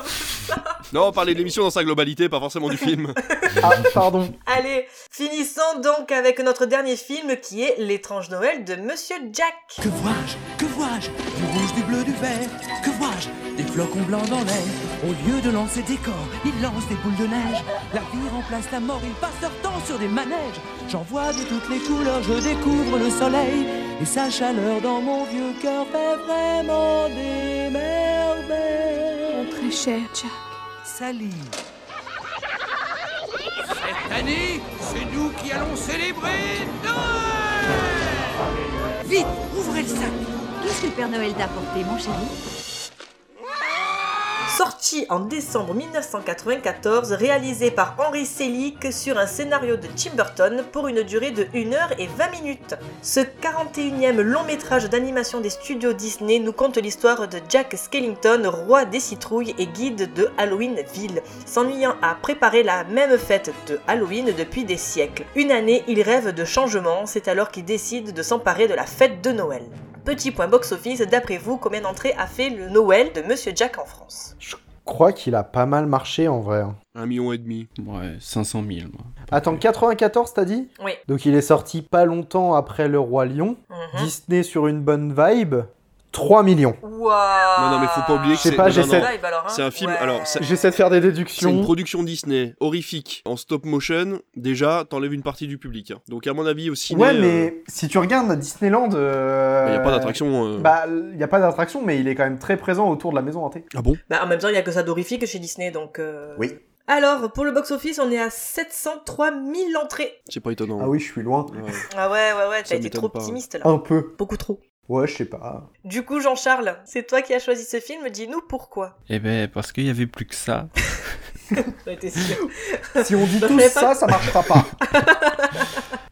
Non, on parlait de l'émission dans sa globalité, pas forcément du film. ah, pardon. Allez, finissons donc avec notre dernier film qui est L'étrange Noël de Monsieur Jack. Que vois-je? Que vois-je? Du rouge, du bleu, du vert Que vois-je? Des flocons blancs dans l'air. Au lieu de lancer des corps, ils lancent des boules de neige. La vie remplace la mort, ils passent leur temps sur des manèges. J'en vois de toutes les couleurs, je découvre le soleil. Et sa chaleur dans mon vieux cœur fait vraiment des merveilles. Mon très cher Jack. Sally. Cette année, c'est nous qui allons célébrer Noël. Vite, ouvrez le sac. Qu'est-ce que le Père Noël t'a apporté, mon chéri? Sorti en décembre 1994, réalisé par Henry Selick sur un scénario de Tim Burton pour une durée de 1 heure et 20 minutes. Ce 41e long métrage d'animation des studios Disney nous conte l'histoire de Jack Skellington, roi des citrouilles et guide de Halloweenville, s'ennuyant à préparer la même fête de Halloween depuis des siècles. Une année, il rêve de changement, c'est alors qu'il décide de s'emparer de la fête de Noël. Petit point box-office, d'après vous, combien d'entrées a fait le Noël de Monsieur Jack en France? Je crois qu'il a pas mal marché en vrai. hein. Un million et demi. Ouais, 500 000, moi. Attends, 94 t'as dit? Oui. Donc il est sorti pas longtemps après Le Roi Lion. Mhm. Disney sur une bonne vibe. 3 millions. Waouh Non, non, mais faut pas oublier que c'est. pas, non, non, hein C'est un film. Ouais. Alors, J'essaie de faire des c'est une déductions. production Disney horrifique en stop motion. Déjà, t'enlèves une partie du public. hein. Donc, à mon avis, au ciné. Ouais, euh, mais si tu regardes Disneyland. euh, bah, y a pas d'attraction. euh. Bah, il y a pas d'attraction, mais il est quand même très présent autour de la maison hantée. Ah bon? Bah, en même temps, il y a que ça d'horrifique chez Disney, donc... euh, Oui. Alors, pour le box-office, on est à 703 000 entrées. C'est pas étonnant. Ah oui, je suis loin. Ouais. Ah ouais, ouais, ouais, t'as été trop pas. optimiste, là. Un peu. Beaucoup trop. Ouais, je sais pas. Du coup, Jean-Charles, c'est toi qui as choisi ce film, dis-nous pourquoi. Eh ben, parce qu'il y avait plus que ça. Sûr. Si on dit tous fallait ça, pas- ça marchera pas.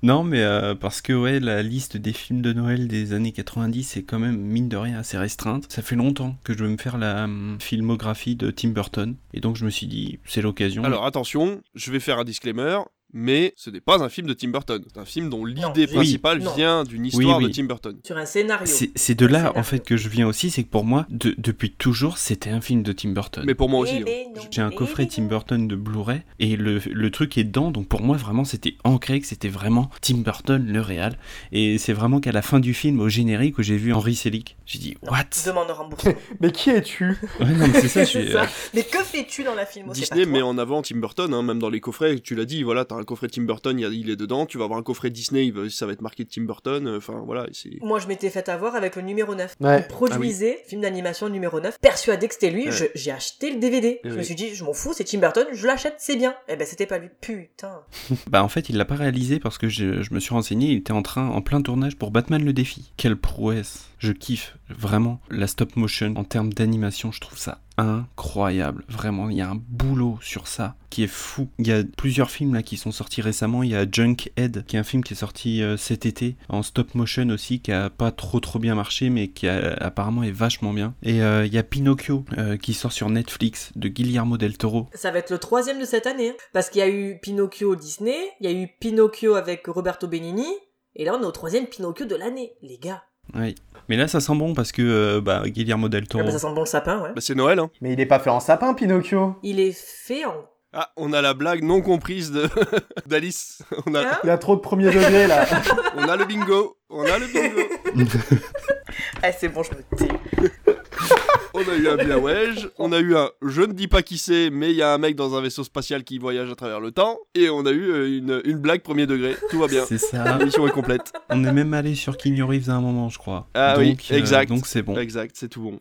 Non, mais euh, parce que ouais, la liste des films de Noël des années 90 est quand même mine de rien assez restreinte. Ça fait longtemps que je veux me faire la hum, filmographie de Tim Burton, et donc je me suis dit c'est l'occasion. Alors attention, je vais faire un disclaimer, mais ce n'est pas un film de Tim Burton. C'est un film dont l'idée principale vient d'une histoire oui. de Tim Burton. Sur un scénario. c'est de là en fait que je viens aussi, c'est que pour moi, de- depuis toujours, c'était un film de Tim Burton. Mais pour moi aussi. Eh hein. ben, non. J'ai un Eh coffret ben, Tim Burton de Blu-ray et le, le truc est dedans, donc pour moi vraiment c'était ancré que c'était vraiment Tim Burton le réal. Et c'est vraiment qu'à la fin du film, au générique, où j'ai vu Henry Selick, j'ai dit non, What? Demande remboursement. Mais qui es-tu? Ouais, non, mais c'est ça, je suis. C'est ça. euh, Mais que fais-tu dans la film? Disney met en avant Tim Burton, hein, même dans les coffrets, tu l'as dit, voilà, t'as un coffret Tim Burton, il y a- il est dedans, tu vas avoir un coffret Disney, ça va être marqué Tim Burton, euh, enfin voilà. Moi, je m'étais fait avoir avec le numéro 9. Ouais. Il produisait film d'animation numéro 9. Persuadé que c'était lui, Ouais. j'ai acheté le DVD. Ouais, je me suis dit, je m'en fous, c'est Tim Burton, je l'achète, c'est bien. Eh ben, c'était pas lui. Putain. Bah en fait il l'a pas réalisé parce que je, je me suis renseigné, il était en train en plein tournage pour Batman le défi. Quelle prouesse Je kiffe vraiment la stop motion en termes d'animation, je trouve ça incroyable. Vraiment, il y a un boulot sur ça qui est fou. Il y a plusieurs films là qui sont sortis récemment, il y a Junkhead qui est un film qui est sorti euh, cet été en stop motion aussi qui a pas trop trop bien marché mais qui a- apparemment est vachement bien. Et euh, il y a Pinocchio euh, qui sort sur Netflix de Guillermo del Toro. Ça va être le troisième de cette année. hein. Parce qu'il y a eu Pinocchio Disney, il y a eu Pinocchio avec Roberto Benigni, et là on est au troisième Pinocchio de l'année, les gars. Oui. Mais là ça sent bon parce que euh, bah, Guillermo del Ah, bah, ça sent bon le sapin, ouais. Bah c'est Noël, hein. Mais il est pas fait en sapin, Pinocchio. Il est fait en. Ah, on a la blague non comprise de d'Alice. On a, Hein Il y a trop de premier degré là. on a le bingo, on a le bingo. Ah, c'est bon, je me tais. On a eu un Biawage, on a eu un je ne dis pas qui c'est, mais il y a un mec dans un vaisseau spatial qui voyage à travers le temps, et on a eu euh, une, une blague premier degré, tout va bien. C'est ça. La mission est complète. On est même allé sur Keanu Reeves à un moment, je crois. Ah donc, oui, euh, exact. donc c'est bon. Exact, c'est tout bon.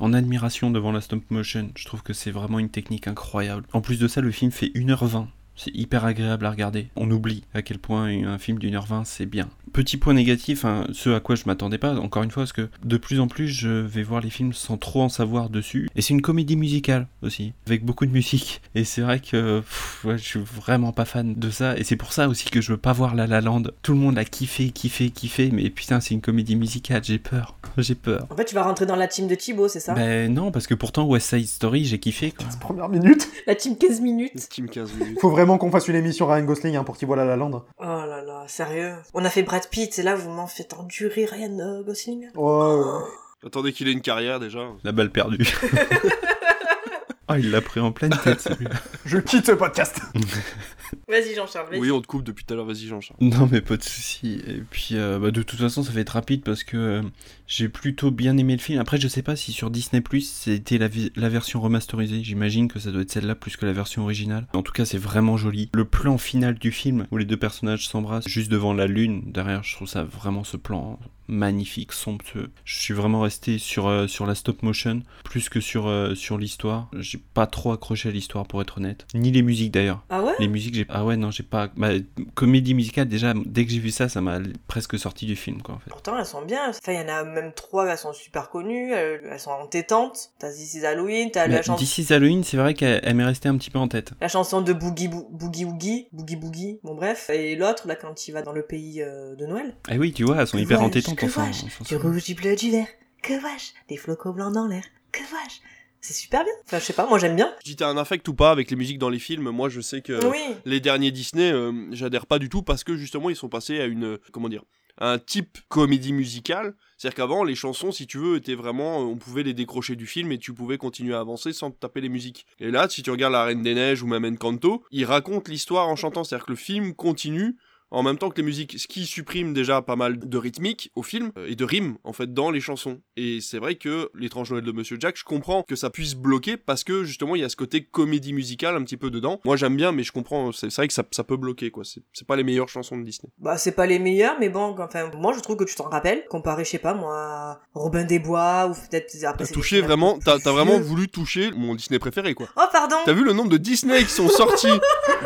En admiration devant la stop motion, je trouve que c'est vraiment une technique incroyable. En plus de ça, le film fait 1h20. C'est hyper agréable à regarder. On oublie à quel point un film d'une heure vingt c'est bien. Petit point négatif, hein, ce à quoi je m'attendais pas, encore une fois, parce que de plus en plus je vais voir les films sans trop en savoir dessus. Et c'est une comédie musicale aussi, avec beaucoup de musique. Et c'est vrai que pff, ouais, je suis vraiment pas fan de ça. Et c'est pour ça aussi que je veux pas voir La La Land. Tout le monde a kiffé, kiffé, kiffé, mais putain, c'est une comédie musicale, j'ai peur. J'ai peur. En fait, tu vas rentrer dans la team de Thibaut, c'est ça? Ben non, parce que pourtant West Side Story, j'ai kiffé quoi. Première minute. La team 15 minutes. Team 15 minutes. Faut vraiment qu'on fasse une émission Ryan Gosling hein, pour qu'il voit la La Land. Oh là là, sérieux. On a fait Brad Pitt et là vous m'en faites endurer Ryan euh, Gosling. Ouais, ouais. Attendez qu'il ait une carrière déjà. La balle perdue. Ah, il l'a pris en pleine tête celui-là. Je quitte ce podcast. Vas-y Jean-Charles. Oui, on te coupe depuis tout à l'heure, vas-y Jean-Charles. Non mais pas de souci. Et puis euh, bah, de toute façon ça va être rapide parce que euh, j'ai plutôt bien aimé le film. Après je sais pas si sur Disney Plus c'était la, la version remasterisée. J'imagine que ça doit être celle-là plus que la version originale. En tout cas c'est vraiment joli. Le plan final du film où les deux personnages s'embrassent juste devant la lune derrière, je trouve ça vraiment ce plan magnifique, somptueux. Je suis vraiment resté sur, euh, sur la stop motion plus que sur, euh, sur l'histoire. J'ai pas trop accroché à l'histoire pour être honnête. Ni les musiques d'ailleurs. Ah ouais? Les musiques, j'ai. Ah ouais, non, j'ai pas. Bah, comédie musicale, déjà, dès que j'ai vu ça, ça m'a presque sorti du film, quoi, en fait. Pourtant elles sont bien. Enfin, il y en a même trois, elles sont super connues, elles, elles sont entêtantes. T'as This is Halloween, t'as la, chanson D'ici Halloween, c'est vrai qu'elle elle m'est restée un petit peu en tête. la chanson de Boogie Boo- Boogie Woogie, Boogie Boogie, bon bref. Et l'autre, là, quand il va dans le pays euh, de Noël. Ah oui, tu vois, elles sont Que hyper entêtantes, que enfin. Du rouge, du bleu, du vert. Que vois-je Des flocons blancs dans l'air. Que vois-je C'est super bien. Enfin, je sais pas, moi j'aime bien. Dis t'as un affect ou pas avec les musiques dans les films, moi je sais que Oui. les derniers Disney, euh, j'adhère pas du tout parce que justement ils sont passés à une, euh, comment dire, un type comédie musicale. C'est-à-dire qu'avant les chansons, si tu veux, étaient vraiment, euh, on pouvait les décrocher du film et tu pouvais continuer à avancer sans taper les musiques. Et là, si tu regardes La Reine des Neiges ou même Encanto, ils racontent l'histoire en chantant, c'est-à-dire que le film continue en même temps que les musiques, ce qui supprime déjà pas mal de rythmique au film euh, et de rimes en fait dans les chansons. Et c'est vrai que l'étrange Noël de Monsieur Jack, je comprends que ça puisse bloquer parce que justement il y a ce côté comédie musicale un petit peu dedans. Moi j'aime bien, mais je comprends, c'est c'est vrai que ça, ça peut bloquer quoi. C'est pas les meilleures chansons de Disney. Bah, c'est pas les meilleurs, mais bon, enfin, moi je trouve que tu t'en rappelles, comparé, je sais pas, moi, à Robin des Bois, ou peut-être après. T'as touché vraiment, t'as vraiment voulu toucher mon Disney préféré quoi. Oh, pardon T'as vu le nombre de Disney qui sont sortis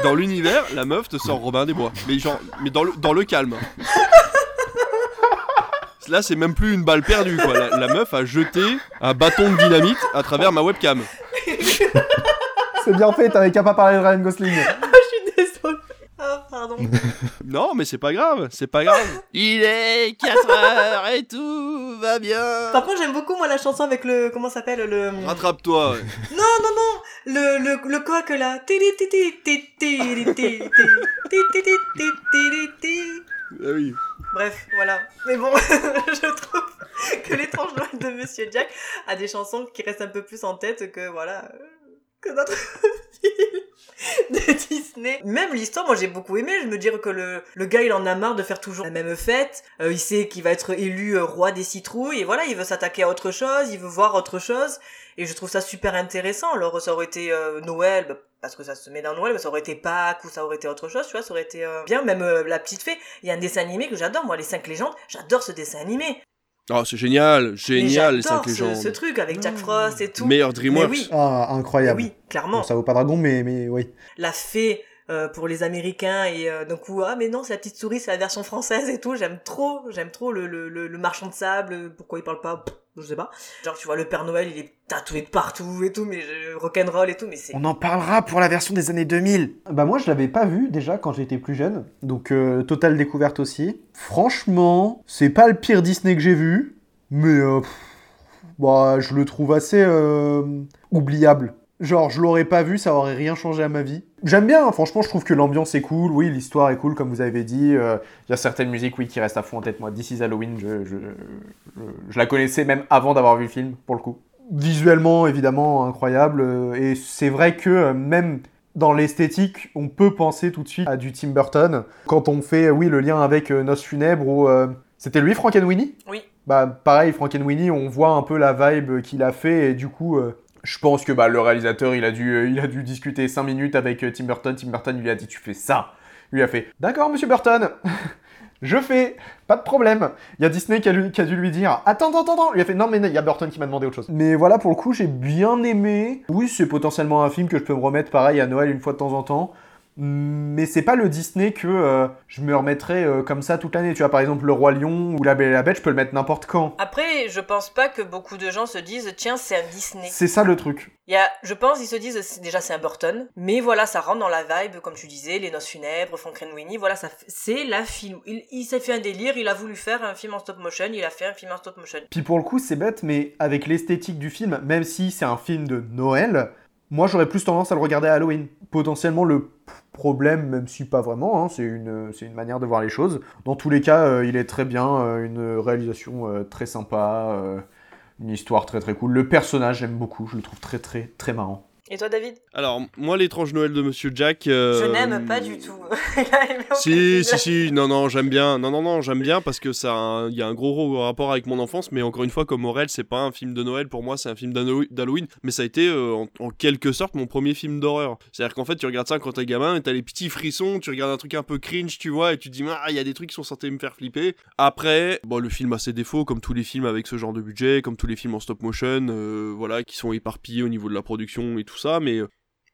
dans l'univers? La meuf te sort Robin des Bois. Mais genre, mais dans le, dans le calme. Là, c'est même plus une balle perdue, la meuf a jeté un bâton de dynamite à travers ma webcam. C'est bien fait, t'avais qu'à pas parler de Ryan Gosling. Ah, pardon. non, mais c'est pas grave, c'est pas grave. Il est 4 heures et tout va bien. Par contre, j'aime beaucoup, moi, la chanson avec le. Comment ça s'appelle le... Euh, Rattrape-toi. non, non, non le, le, le coq là. Ah oui. Bref, voilà. Mais bon, je trouve que l'étrange Noël de Monsieur Jack a des chansons qui restent un peu plus en tête que voilà. Euh, que notre film de Disney. Même l'histoire, moi j'ai beaucoup aimé. Je me dire que le, le gars il en a marre de faire toujours la même fête. Euh, il sait qu'il va être élu euh, roi des citrouilles et voilà, il veut s'attaquer à autre chose, il veut voir autre chose. Et je trouve ça super intéressant. Alors ça aurait été euh, Noël, bah, parce que ça se met dans Noël, mais ça aurait été Pâques ou ça aurait été autre chose, tu vois, ça aurait été euh, bien. Même euh, La Petite Fée, il y a un dessin animé que j'adore, moi, Les Cinq Légendes, j'adore ce dessin animé. Oh, c'est génial, génial, les 5 j'adore ce, légendes. ce truc avec Jack Frost et tout. Meilleur Mais DreamWorks. oui, Ah, incroyable. oui, clairement. Bon, ça vaut pas dragon, mais, mais oui. La Fée euh, pour les Américains et euh, d'un coup, ah mais non, c'est la petite souris, c'est la version française et tout. J'aime trop, j'aime trop le, le, le, le marchand de sable, pourquoi il parle pas, pff, je sais pas. Genre, tu vois, le Père Noël, il est tatoué de partout et tout, mais je, rock'n'roll et tout, mais c'est... On en parlera pour la version des années 2000. Bah moi je l'avais pas vu déjà quand j'étais plus jeune, donc euh, totale découverte aussi. Franchement, c'est pas le pire Disney que j'ai vu, mais euh, pff, bah, je le trouve assez euh, oubliable. Genre je l'aurais pas vu, ça aurait rien changé à ma vie. J'aime bien, hein, franchement je trouve que l'ambiance est cool, oui l'histoire est cool comme vous avez dit. euh, Il y a certaines musiques oui qui restent à fond en tête. Moi, This is Halloween, je, je, je- je la connaissais même avant d'avoir vu le film pour le coup. Visuellement évidemment incroyable euh, et c'est vrai que euh, même dans l'esthétique, on peut penser tout de suite à du Tim Burton. Quand on fait, oui, le lien avec Noces funèbres, ou euh, c'était lui, Frankenweenie Oui. Bah, pareil, Frankenweenie, on voit un peu la vibe qu'il a fait, et du coup, euh, je pense que bah, le réalisateur, il a, dû, euh, il a dû discuter 5 minutes avec euh, Tim Burton. Tim Burton lui a dit, tu fais ça. Lui a fait, d'accord, monsieur Burton, je fais, pas de problème. Il y a Disney qui a, lui- qui a dû lui dire, attends, attends, attends. Il a fait, non, mais il y a Burton qui m'a demandé autre chose. Mais voilà, pour le coup, j'ai bien aimé. Oui, c'est potentiellement un film que je peux me remettre pareil à Noël une fois de temps en temps. Mais c'est pas le Disney que euh, je me remettrai euh, comme ça toute l'année. Tu vois, par exemple, Le Roi Lion ou La Belle et la Bête, je peux le mettre n'importe quand. Après, je pense pas que beaucoup de gens se disent, tiens, c'est un Disney. C'est ça le truc. Il y a, je pense, ils se disent, déjà c'est un Burton, mais voilà, ça rentre dans la vibe, comme tu disais, les noces funèbres, Frankenweenie, voilà, ça, c'est la film. Il, il s'est fait un délire, il a voulu faire un film en stop motion, il a fait un film en stop motion. Puis pour le coup, c'est bête, mais avec l'esthétique du film, même si c'est un film de Noël, moi j'aurais plus tendance à le regarder à Halloween. Potentiellement le problème, même si pas vraiment, hein, c'est une, manière de voir les choses. Dans tous les cas, euh, il est très bien, euh, une réalisation euh, très sympa, une histoire très très cool. Le personnage, j'aime beaucoup, je le trouve très très très marrant. Et toi, David? Alors, moi, l'étrange Noël de Monsieur Jack. euh, Je n'aime pas du tout. Si, si, si, non, non, j'aime bien. Non, non, non, j'aime bien parce que ça, il y a un gros ro- rapport avec mon enfance. Mais encore une fois, comme Morel, c'est pas un film de Noël. Pour moi, c'est un film d'Hallow- d'Halloween. Mais ça a été, euh, en, en quelque sorte, mon premier film d'horreur. C'est-à-dire qu'en fait, tu regardes ça quand t'es gamin et t'as les petits frissons. Tu regardes un truc un peu cringe, tu vois, et tu te dis, ah, il y a des trucs qui sont censés me faire flipper. Après, bon, le film a ses défauts, comme tous les films avec ce genre de budget, comme tous les films en stop motion, euh, voilà, qui sont éparpillés au niveau de la production et tout Mais euh,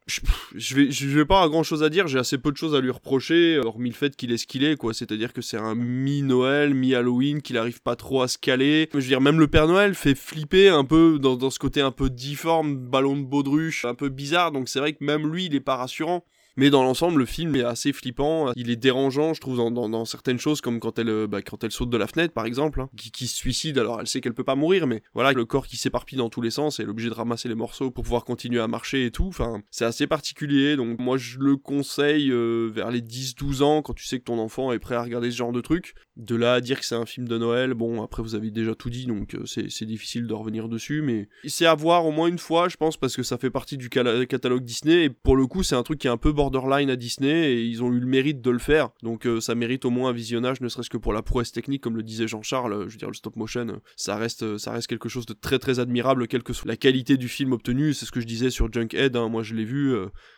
je, je vais, pas grand chose à dire, j'ai assez peu de choses à lui reprocher, hormis le fait qu'il est ce qu'il est, quoi. C'est-à-dire que c'est un mi-Noël, mi-Halloween, qu'il arrive pas trop à se caler. Je veux dire, même le Père Noël fait flipper un peu dans, dans ce côté un peu difforme, ballon de baudruche, un peu bizarre, donc c'est vrai que même lui, il est pas rassurant. Mais dans l'ensemble, le film est assez flippant. Il est dérangeant, je trouve, dans, certaines choses, comme quand elle, euh, bah, quand elle saute de la fenêtre, par exemple, hein, qui, se suicide. Alors, elle sait qu'elle peut pas mourir, mais voilà, le corps qui s'éparpille dans tous les sens, elle est obligée de ramasser les morceaux pour pouvoir continuer à marcher et tout. Enfin, c'est assez particulier. Donc, moi, je le conseille euh, vers les 10-12 ans, quand tu sais que ton enfant est prêt à regarder ce genre de truc. De là à dire que c'est un film de Noël, bon, après, vous avez déjà tout dit, donc euh, c'est difficile de revenir dessus, mais c'est à voir au moins une fois, je pense, parce que ça fait partie du catalogue Disney, et pour le coup, c'est un truc qui est un peu borderline à Disney, et ils ont eu le mérite de le faire, donc euh, ça mérite au moins un visionnage, ne serait-ce que pour la prouesse technique, comme le disait Jean-Charles, euh, je veux dire, le stop motion, euh, ça reste, ça reste quelque chose de très très admirable, quelle que soit la qualité du film obtenu, c'est ce que je disais sur Junkhead, hein, moi je l'ai vu,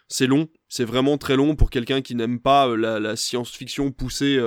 C'est long, c'est vraiment très long pour quelqu'un qui n'aime pas la, science-fiction poussée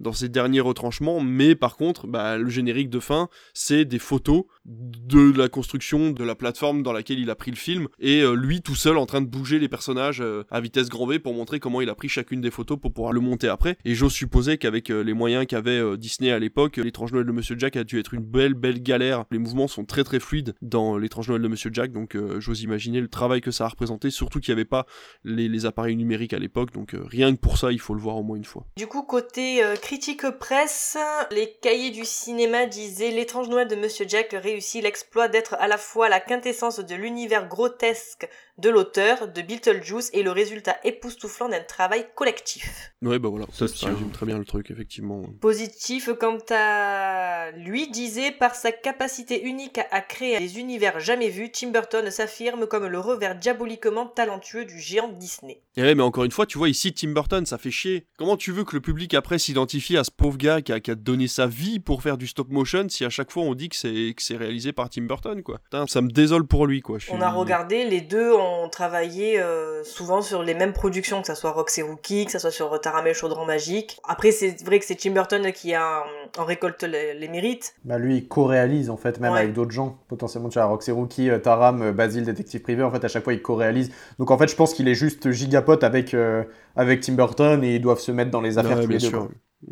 dans ses derniers retranchements, mais par contre, bah, le générique de fin, c'est des photos de la construction de la plateforme dans laquelle il a pris le film, et euh, lui tout seul en train de bouger les personnages euh, à vitesse grand V pour montrer comment il a pris chacune des photos pour pouvoir le monter après. Et j'ose supposer qu'avec euh, les moyens qu'avait Disney à l'époque, l'étrange Noël de Monsieur Jack a dû être une belle belle galère. Les mouvements sont très très fluides dans l'étrange Noël de Monsieur Jack, donc j'ose imaginer le travail que ça a représenté, surtout qu'il n'y avait pas les, appareils numériques à l'époque, donc rien que pour ça, il faut le voir au moins une fois. Du coup, côté critique presse, les cahiers du cinéma disaient L'étrange Noël de Monsieur Jack réussit l'exploit d'être à la fois la quintessence de l'univers grotesque de l'auteur, de Beetlejuice, et le résultat époustouflant d'un travail collectif. Ouais, bah voilà, Ça ça, résume très bien le truc, effectivement. Positif, quant à lui, disait par sa capacité unique à, à créer des univers jamais vus, Tim Burton s'affirme comme le revers diaboliquement talentueux du géant Disney. Et ouais, mais encore une fois, tu vois, ici, Tim Burton, ça fait chier. Comment tu veux que le public après s'identifie à ce pauvre gars qui a, qui a donné sa vie pour faire du stop motion si à chaque fois on dit que c'est que c'est réalisé par Tim Burton, quoi? Putain, ça me désole pour lui, quoi. On a regardé, les deux ont travaillé euh, souvent sur les mêmes productions, que ça soit Rox et Rookie, que ça soit sur Taramé Chaudron Magique. Après, c'est vrai que c'est Tim Burton qui a, euh, en récolte les, les mérites. Bah lui, il co-réalise en fait, même Ouais. avec d'autres gens. Potentiellement, tu vois, Roxy Rookie, euh, Taram, euh, Basile, Détective Privé, en fait, à chaque fois, il co-réalise. Donc en fait, je pense qu'il est juste gigapote avec, euh, avec Tim Burton et ils doivent se mettre dans les affaires Ouais, tous les deux. sûr. quoi.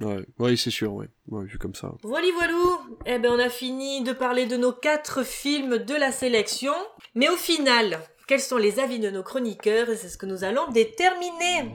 Ouais, ouais c'est sûr, ouais. Ouais, vu comme ça. Voilà, voilou Eh ben, on a fini de parler de nos quatre films de la sélection. Mais au final, quels sont les avis de nos chroniqueurs Et c'est ce que nous allons déterminer.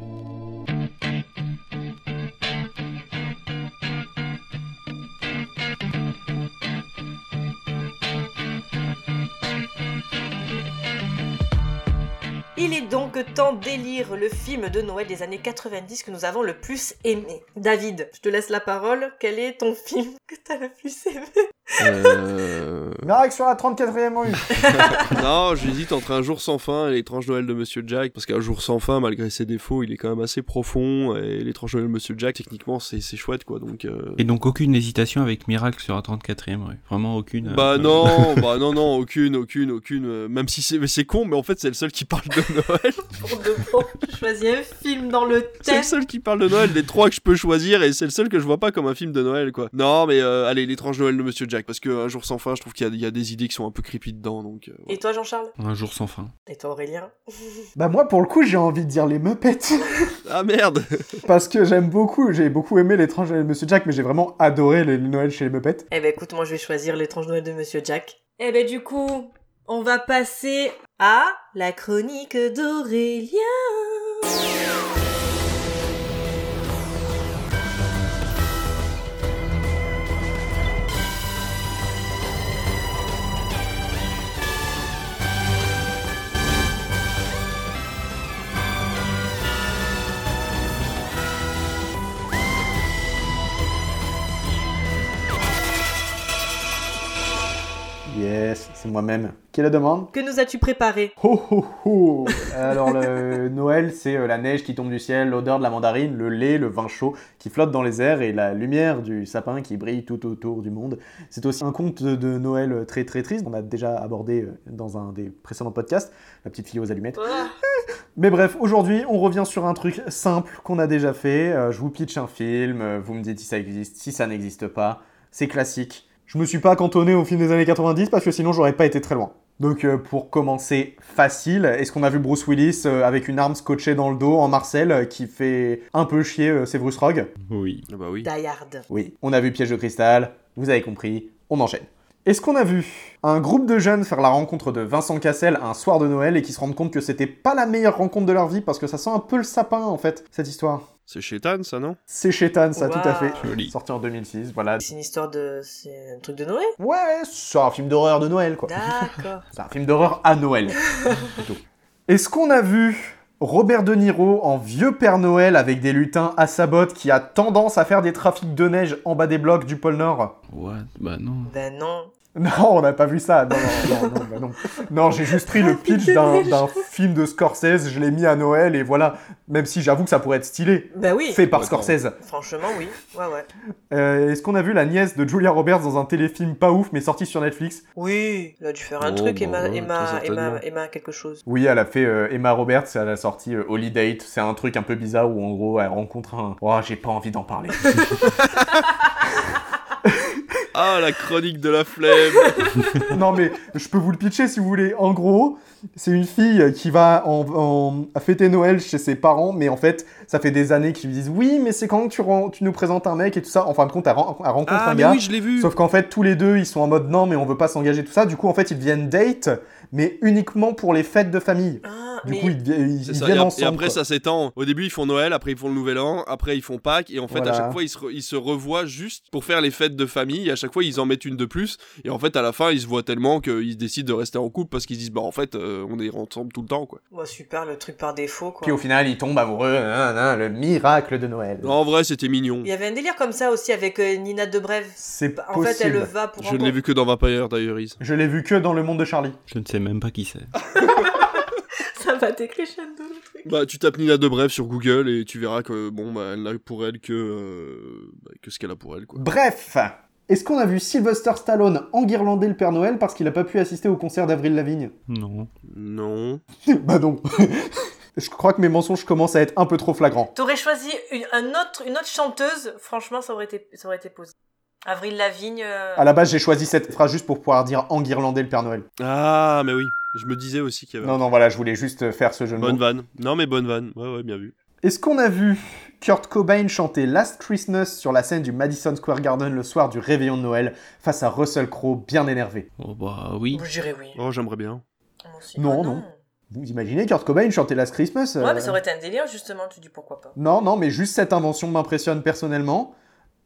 Il est donc temps d'élire le film de Noël des années 90 que nous avons le plus aimé. David, je te laisse la parole. Quel est ton film que t'as le plus aimé? Euh... Miracle sur la 34e rue non, j'hésite entre Un jour sans fin et L'étrange Noël de Monsieur Jack, parce qu'Un jour sans fin, malgré ses défauts, il est quand même assez profond, et L'étrange Noël de Monsieur Jack, techniquement, c'est chouette, quoi, donc... euh, Et donc aucune hésitation avec Miracle sur la 34e rue. Vraiment aucune. euh, Bah non, bah non, non, aucune, aucune, aucune. euh, Même si c'est mais c'est con, mais en fait c'est le seul qui parle de Noël. Pour de bon, je choisis un film dans le C'est le thème. seul qui parle de Noël des trois que je peux choisir et c'est le seul que je vois pas comme un film de Noël quoi. Non mais euh, allez l'étrange Noël de Monsieur Jack parce que un jour sans fin je trouve qu'il y, a- il y a des idées qui sont un peu creepy dedans donc. euh, Et toi, Jean-Charles? Un jour sans fin. Et toi, Aurélien? Bah moi, pour le coup, j'ai envie de dire les Muppets. Ah merde Parce que j'aime beaucoup, j'ai beaucoup aimé l'étrange Noël de Monsieur Jack, mais j'ai vraiment adoré les Noël chez les Muppets. Eh ben écoute, moi je vais choisir l'étrange Noël de Monsieur Jack. Eh ben du coup, on va passer à la chronique d'Aurélien. Moi-même. Qui est la demande Que nous as-tu préparé Ho ho ho Alors le Noël, c'est euh, la neige qui tombe du ciel, l'odeur de la mandarine, le lait, le vin chaud qui flotte dans les airs et la lumière du sapin qui brille tout autour du monde. C'est aussi un conte de Noël très très triste qu'on a déjà abordé euh, dans un des précédents podcasts, la petite fille aux allumettes. Mais bref, aujourd'hui, on revient sur un truc simple qu'on a déjà fait. Euh, je vous pitch un film, vous me dites si ça existe, si ça n'existe pas. C'est classique. Je me suis pas cantonné au film des années 90 parce que sinon j'aurais pas été très loin. Donc euh, pour commencer facile, est-ce qu'on a vu Bruce Willis euh, avec une arme scotchée dans le dos en Marcel euh, qui fait un peu chier euh, Severus Rogue? Oui. Ah bah oui. Die Hard. Oui. On a vu Piège de cristal, vous avez compris, on enchaîne. Est-ce qu'on a vu un groupe de jeunes faire la rencontre de Vincent Cassel un soir de Noël et qui se rendent compte que c'était pas la meilleure rencontre de leur vie parce que ça sent un peu le sapin en fait, cette histoire? C'est chétan ça non? C'est Chétan, ça, tout à fait. Joli. Sorti en 2006, voilà. C'est une histoire de... C'est un truc de Noël? Ouais, c'est un film d'horreur de Noël, quoi. D'accord. C'est un film d'horreur à Noël, plutôt. Est-ce qu'on a vu Robert De Niro en vieux Père Noël avec des lutins à sa botte qui a tendance à faire des trafics de neige en bas des blocs du pôle Nord? What? Bah non. Ben non. Non, on n'a pas vu ça. Non, non, non, non, bah non. Non, j'ai juste pris le pitch d'un film de Scorsese, je l'ai mis à Noël et voilà. Même si j'avoue que ça pourrait être stylé. Bah oui. Fait par Ouais, Scorsese. Franchement, oui. Ouais, ouais. Euh, Est-ce qu'on a vu la nièce de Julia Roberts dans un téléfilm pas ouf mais sorti sur Netflix? Oui, il a dû faire un Oh, truc, bah Emma, Emma. Emma, Emma, quelque chose. Oui, elle a fait euh, Emma Roberts, elle a sorti euh, Holy Date. C'est un truc un peu bizarre où en gros elle rencontre un. Oh, j'ai pas envie d'en parler. Ah, la chronique de la flemme non mais je peux vous le pitcher si vous voulez. En gros, c'est une fille qui va en, en- à fêter Noël chez ses parents, mais en fait, ça fait des années qu'ils lui disent oui, mais c'est quand que tu, tu nous présentes un mec et tout ça. En fin de compte, elle, elle rencontre Ah, un mais gars. oui, je l'ai vu Sauf qu'en fait, tous les deux, ils sont en mode non, mais on veut pas s'engager tout ça. Du coup, en fait, ils deviennent date, mais uniquement pour les fêtes de famille. Ah, Du mais coup, ils, ils- ils ça, viennent et, ensemble. et après quoi. ça s'étend. Au début ils font Noël, après ils font le Nouvel An, après ils font Pâques, et en fait Voilà. à chaque fois ils se, re- ils se revoient juste pour faire les fêtes de famille, et à chaque fois ils en mettent une de plus, et en fait à la fin ils se voient tellement qu'ils décident de rester en couple parce qu'ils disent bah en fait euh, on est ensemble tout le temps quoi. Ouais, super, le truc par défaut, quoi. Puis au final, ils tombent amoureux. nan, nan, le miracle de Noël. En vrai c'était mignon. Il y avait un délire comme ça aussi avec euh, Nina Dobrev. C'est En fait, elle possible. va pour Je ne l'ai vu que dans Vampire Diaries. Je l'ai vu que dans le monde de Charlie. Je ne sais même pas qui c'est. Ça va crescendo le truc. Bah tu tapes Nina Dobrev sur Google et tu verras que bon bah elle n'a pour elle que euh, bah, que ce qu'elle a pour elle quoi. Bref, est-ce qu'on a vu Sylvester Stallone enguirlander le Père Noël parce qu'il a pas pu assister au concert d'Avril Lavigne? Non. Non. Bah non. Je crois que mes mensonges commencent à être un peu trop flagrants. T'aurais choisi une, un autre, une autre chanteuse, franchement, ça aurait été, ça aurait été posé. Avril Lavigne. euh, À la base, j'ai choisi cette phrase juste pour pouvoir dire enguirlander le Père Noël. Ah mais oui, je me disais aussi qu'il y avait. Non, non, voilà, je voulais juste faire ce jeu de Bonne vanne. Non mais bonne vanne. Ouais ouais bien vu. Est-ce qu'on a vu Kurt Cobain chanter Last Christmas sur la scène du Madison Square Garden le soir du réveillon de Noël face à Russell Crowe bien énervé? Oh bah oui. Je dirais oui. Oh j'aimerais bien. Aussi. Non, Ah non. Vous imaginez Kurt Cobain chanter Last Christmas euh, Ouais, mais ça aurait été un délire, justement, tu dis pourquoi pas. Non, non, mais juste cette invention m'impressionne personnellement.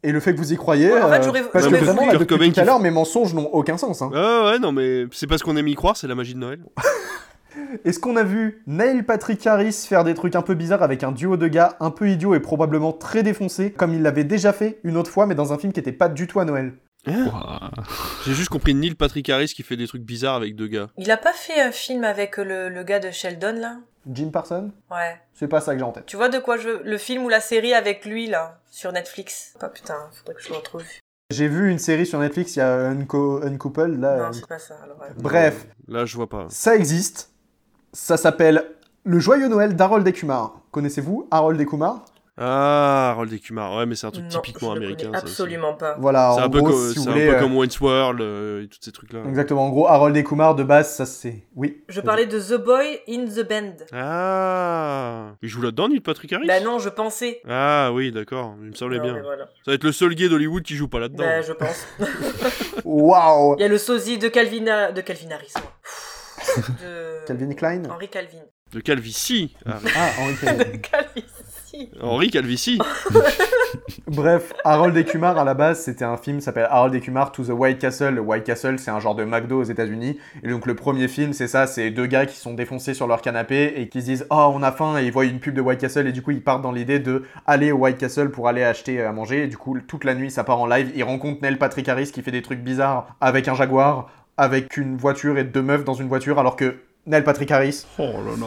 Et le fait que vous y croyez, Ouais, en fait, euh, parce que vraiment, là, depuis tout à l'heure, mes mensonges n'ont aucun sens. hein. Ouais ouais non mais c'est parce qu'on aime y croire, c'est la magie de Noël. Est-ce qu'on a vu Neil Patrick Harris faire des trucs un peu bizarres avec un duo de gars un peu idiots et probablement très défoncés, comme il l'avait déjà fait une autre fois, mais dans un film qui était pas du tout à Noël? Ouah. J'ai juste compris Neil Patrick Harris qui fait des trucs bizarres avec deux gars. Il a pas fait un film avec le, le gars de Sheldon, là? Jim Parsons? Ouais. C'est pas ça que j'ai en tête. Tu vois de quoi je veux? Le film ou la série avec lui, là, sur Netflix? Ah putain, faudrait que je le retrouve. J'ai vu une série sur Netflix, il y a Unco- Uncoupled, là. Non, euh, c'est pas ça. Alors, ouais. Bref, Là je vois pas. ça existe. Ça s'appelle Le Joyeux Noël d'Harold et Kumar. Connaissez-vous Harold et Kumar Ah, Harold et Kumar. Ouais mais c'est un truc Non, typiquement je le américain. ça aussi. absolument pas. Voilà, C'est un peu, gros, co- si vous c'est un voulez. peu euh, comme Wayne's World euh, et tous ces trucs là. Exactement, en gros, Harold et Kumar, de base, ça c'est... Oui. Je parlais de The Boy in the Band. Ah Il joue là-dedans Neil Patrick Harris? Bah non, je pensais. Ah oui d'accord, il me semblait Non, bien. voilà. Ça va être le seul gay d'Hollywood qui joue pas là-dedans. Bah, je pense. Waouh Il y a le sosie de Calvin, de Calvin Harris. moi. De... Calvin Klein? Henri Calvin. De Calvici. Ah, Ah, Henri Calvin. de Calvici. Henri Calvici. Bref, Harold et Kumar à la base, c'était un film qui s'appelle Harold et Kumar to the White Castle. Le White Castle, c'est un genre de McDo aux États-Unis. Et donc le premier film, c'est ça, c'est deux gars qui sont défoncés sur leur canapé et qui se disent "Oh, on a faim" et ils voient une pub de White Castle et du coup, ils partent dans l'idée de aller au White Castle pour aller acheter à manger. Et du coup, toute la nuit, ça part en live. Ils rencontrent Neil Patrick Harris qui fait des trucs bizarres avec un Jaguar, avec une voiture et deux meufs dans une voiture alors que Neil Patrick Harris Oh là là.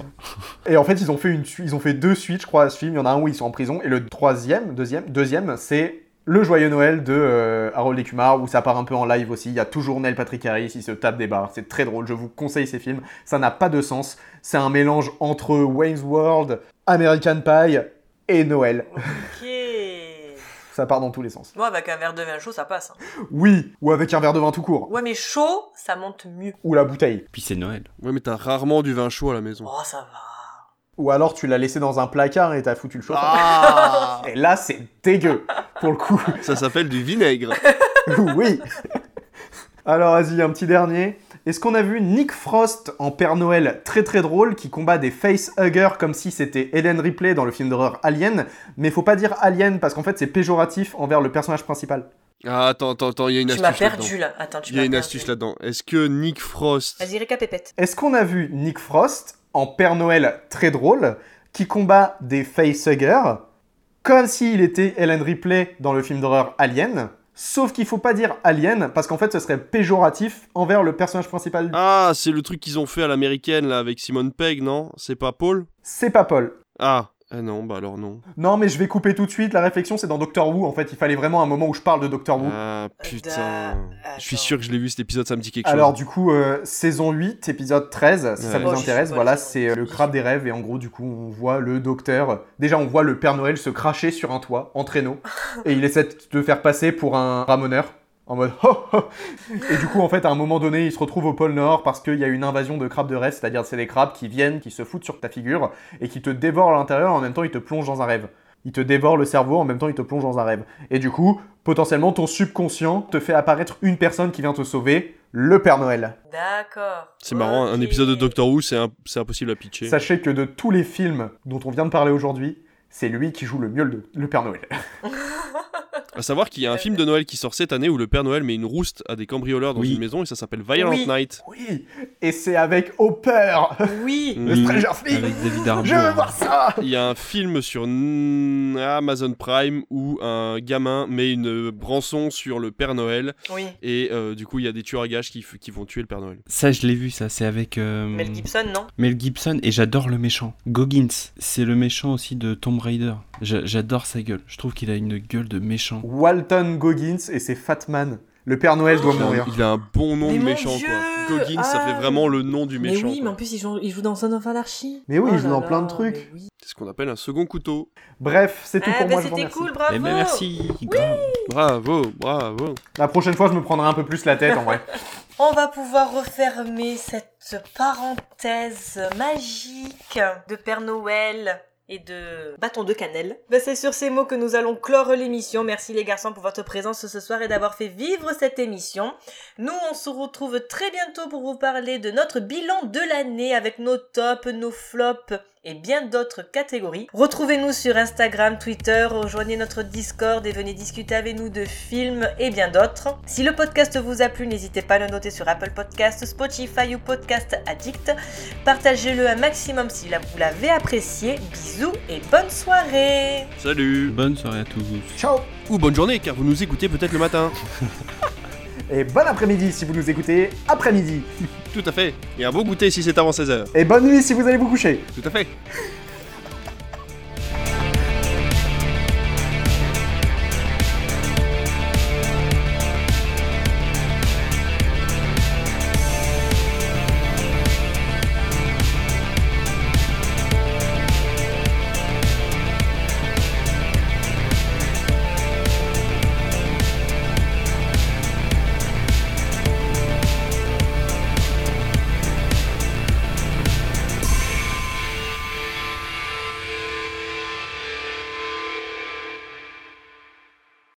et en fait, ils ont fait, une, ils ont fait deux suites, je crois, à ce film. Il y en a un où ils sont en prison. Et le troisième, deuxième, deuxième, c'est Le Joyeux Noël de euh, Harold et Kumar, où ça part un peu en live aussi. Il y a toujours Neil Patrick Harris, il se tape des barres. C'est très drôle. Je vous conseille ces films. Ça n'a pas de sens. C'est un mélange entre Wayne's World, American Pie et Noël. Ok. Ça part dans tous les sens. Moi, avec un verre de vin chaud, ça passe. hein. Oui, ou avec un verre de vin tout court. Ouais, mais chaud, ça monte mieux. Ou la bouteille. Puis c'est Noël. Ouais mais t'as rarement du vin chaud à la maison. Oh, ça va. Ou alors tu l'as laissé dans un placard et t'as foutu le chauffage. Ah Et là, c'est dégueu, pour le coup. Ça s'appelle du vinaigre. oui. Alors vas-y, un petit dernier. Est-ce qu'on a vu Nick Frost en Père Noël très très drôle qui combat des facehuggers comme si c'était Helen Ripley dans le film d'horreur Alien? Mais faut pas dire Alien parce qu'en fait c'est péjoratif envers le personnage principal. Ah attends, attends, attends, il y a une Tu astuce perdu, là. Attends, tu Il y a une perdu. astuce là-dedans. Est-ce que Nick Frost... Vas-y, récapépète. Est-ce qu'on a vu Nick Frost en Père Noël très drôle qui combat des facehuggers comme s'il était Helen Ripley dans le film d'horreur Alien? Sauf qu'il faut pas dire alien, parce qu'en fait, ce serait péjoratif envers le personnage principal. Ah, c'est le truc qu'ils ont fait à l'américaine, là, avec Simone Pegg, non? C'est pas Paul? C'est pas Paul. Ah. Ah non, bah alors non. Non, mais je vais couper tout de suite. La réflexion, c'est dans Doctor Who. En fait, il fallait vraiment un moment où je parle de Doctor Who. Ah putain. Je suis sûr que je l'ai vu cet épisode, ça me dit quelque Alors, chose. du coup, euh, saison 8, épisode 13, si ça vous Oh, intéresse, voilà, c'est euh, le crabe des rêves. Et en gros, du coup, on voit le docteur. Déjà, on voit le Père Noël se cracher sur un toit en traîneau. et il essaie de faire passer pour un ramoneur. En mode oh, oh. Et du coup, en fait, à un moment donné, il se retrouve au pôle Nord parce qu'il y a une invasion de crabes de rêve, c'est-à-dire c'est des crabes qui viennent, qui se foutent sur ta figure et qui te dévorent à l'intérieur en même temps ils te plongent dans un rêve. Ils te dévorent le cerveau en même temps ils te plongent dans un rêve. Et du coup, potentiellement, ton subconscient te fait apparaître une personne qui vient te sauver, le Père Noël. D'accord. C'est marrant, un épisode de Doctor Who, c'est un- c'est impossible à pitcher. Sachez que de tous les films dont on vient de parler aujourd'hui, c'est lui qui joue le mieux le, le Père Noël. À savoir qu'il y a un film de Noël qui sort cette année où le Père Noël met une rouste à des cambrioleurs dans Oui. une maison et ça s'appelle Violent Oui. Night. Oui, et c'est avec Hopper, Oui. le Oui. Stranger Things. Avec David Harbour. Je veux voir ça Il y a un film sur Amazon Prime où un gamin met une branson sur le Père Noël Oui. et euh, du coup il y a des tueurs à gages qui, vont tuer le Père Noël. Ça, je l'ai vu, ça. C'est avec. euh, Mel Gibson, non? Mel Gibson et j'adore le méchant. Goggins, c'est le méchant aussi de Tomb Raider. J'a- J'adore sa gueule. Je trouve qu'il a une gueule de méchant. Walton Goggins et c'est Fatman. Le Père Noël doit mourir. il a un bon nom Mais de mon méchant Dieu quoi. Goggins, ça Ah fait vraiment le nom du Mais méchant. oui, mais en plus, il joue, il joue dans Son of Anarchy. Mais oui, Oh il joue dans là, plein de trucs. mais oui. C'est ce qu'on appelle un second couteau. Bref, c'est tout Ah, pour bah, moi, je vous c'était remercie. cool, bravo Eh ben merci. Bravo, bravo. La prochaine fois, je me prendrai un peu plus la tête en vrai. On va pouvoir refermer cette parenthèse magique de Père Noël et de bâton de cannelle. Ben, c'est sur ces mots que nous allons clore l'émission. Merci les garçons pour votre présence ce soir et d'avoir fait vivre cette émission. Nous, on se retrouve très bientôt pour vous parler de notre bilan de l'année avec nos tops, nos flops et bien d'autres catégories. Retrouvez-nous sur Instagram, Twitter, rejoignez notre Discord et venez discuter avec nous de films et bien d'autres. Si le podcast vous a plu, n'hésitez pas à le noter sur Apple Podcast, Spotify ou Podcast Addict. Partagez-le un maximum si vous l'avez apprécié. Bisous et bonne soirée Salut. Bonne soirée à tous. Ciao Ou bonne journée car vous nous écoutez peut-être le matin. Et bon après-midi si vous nous écoutez après-midi. Tout à fait. Et un beau goûter si c'est avant 16h. Et bonne nuit si vous allez vous coucher. Tout à fait.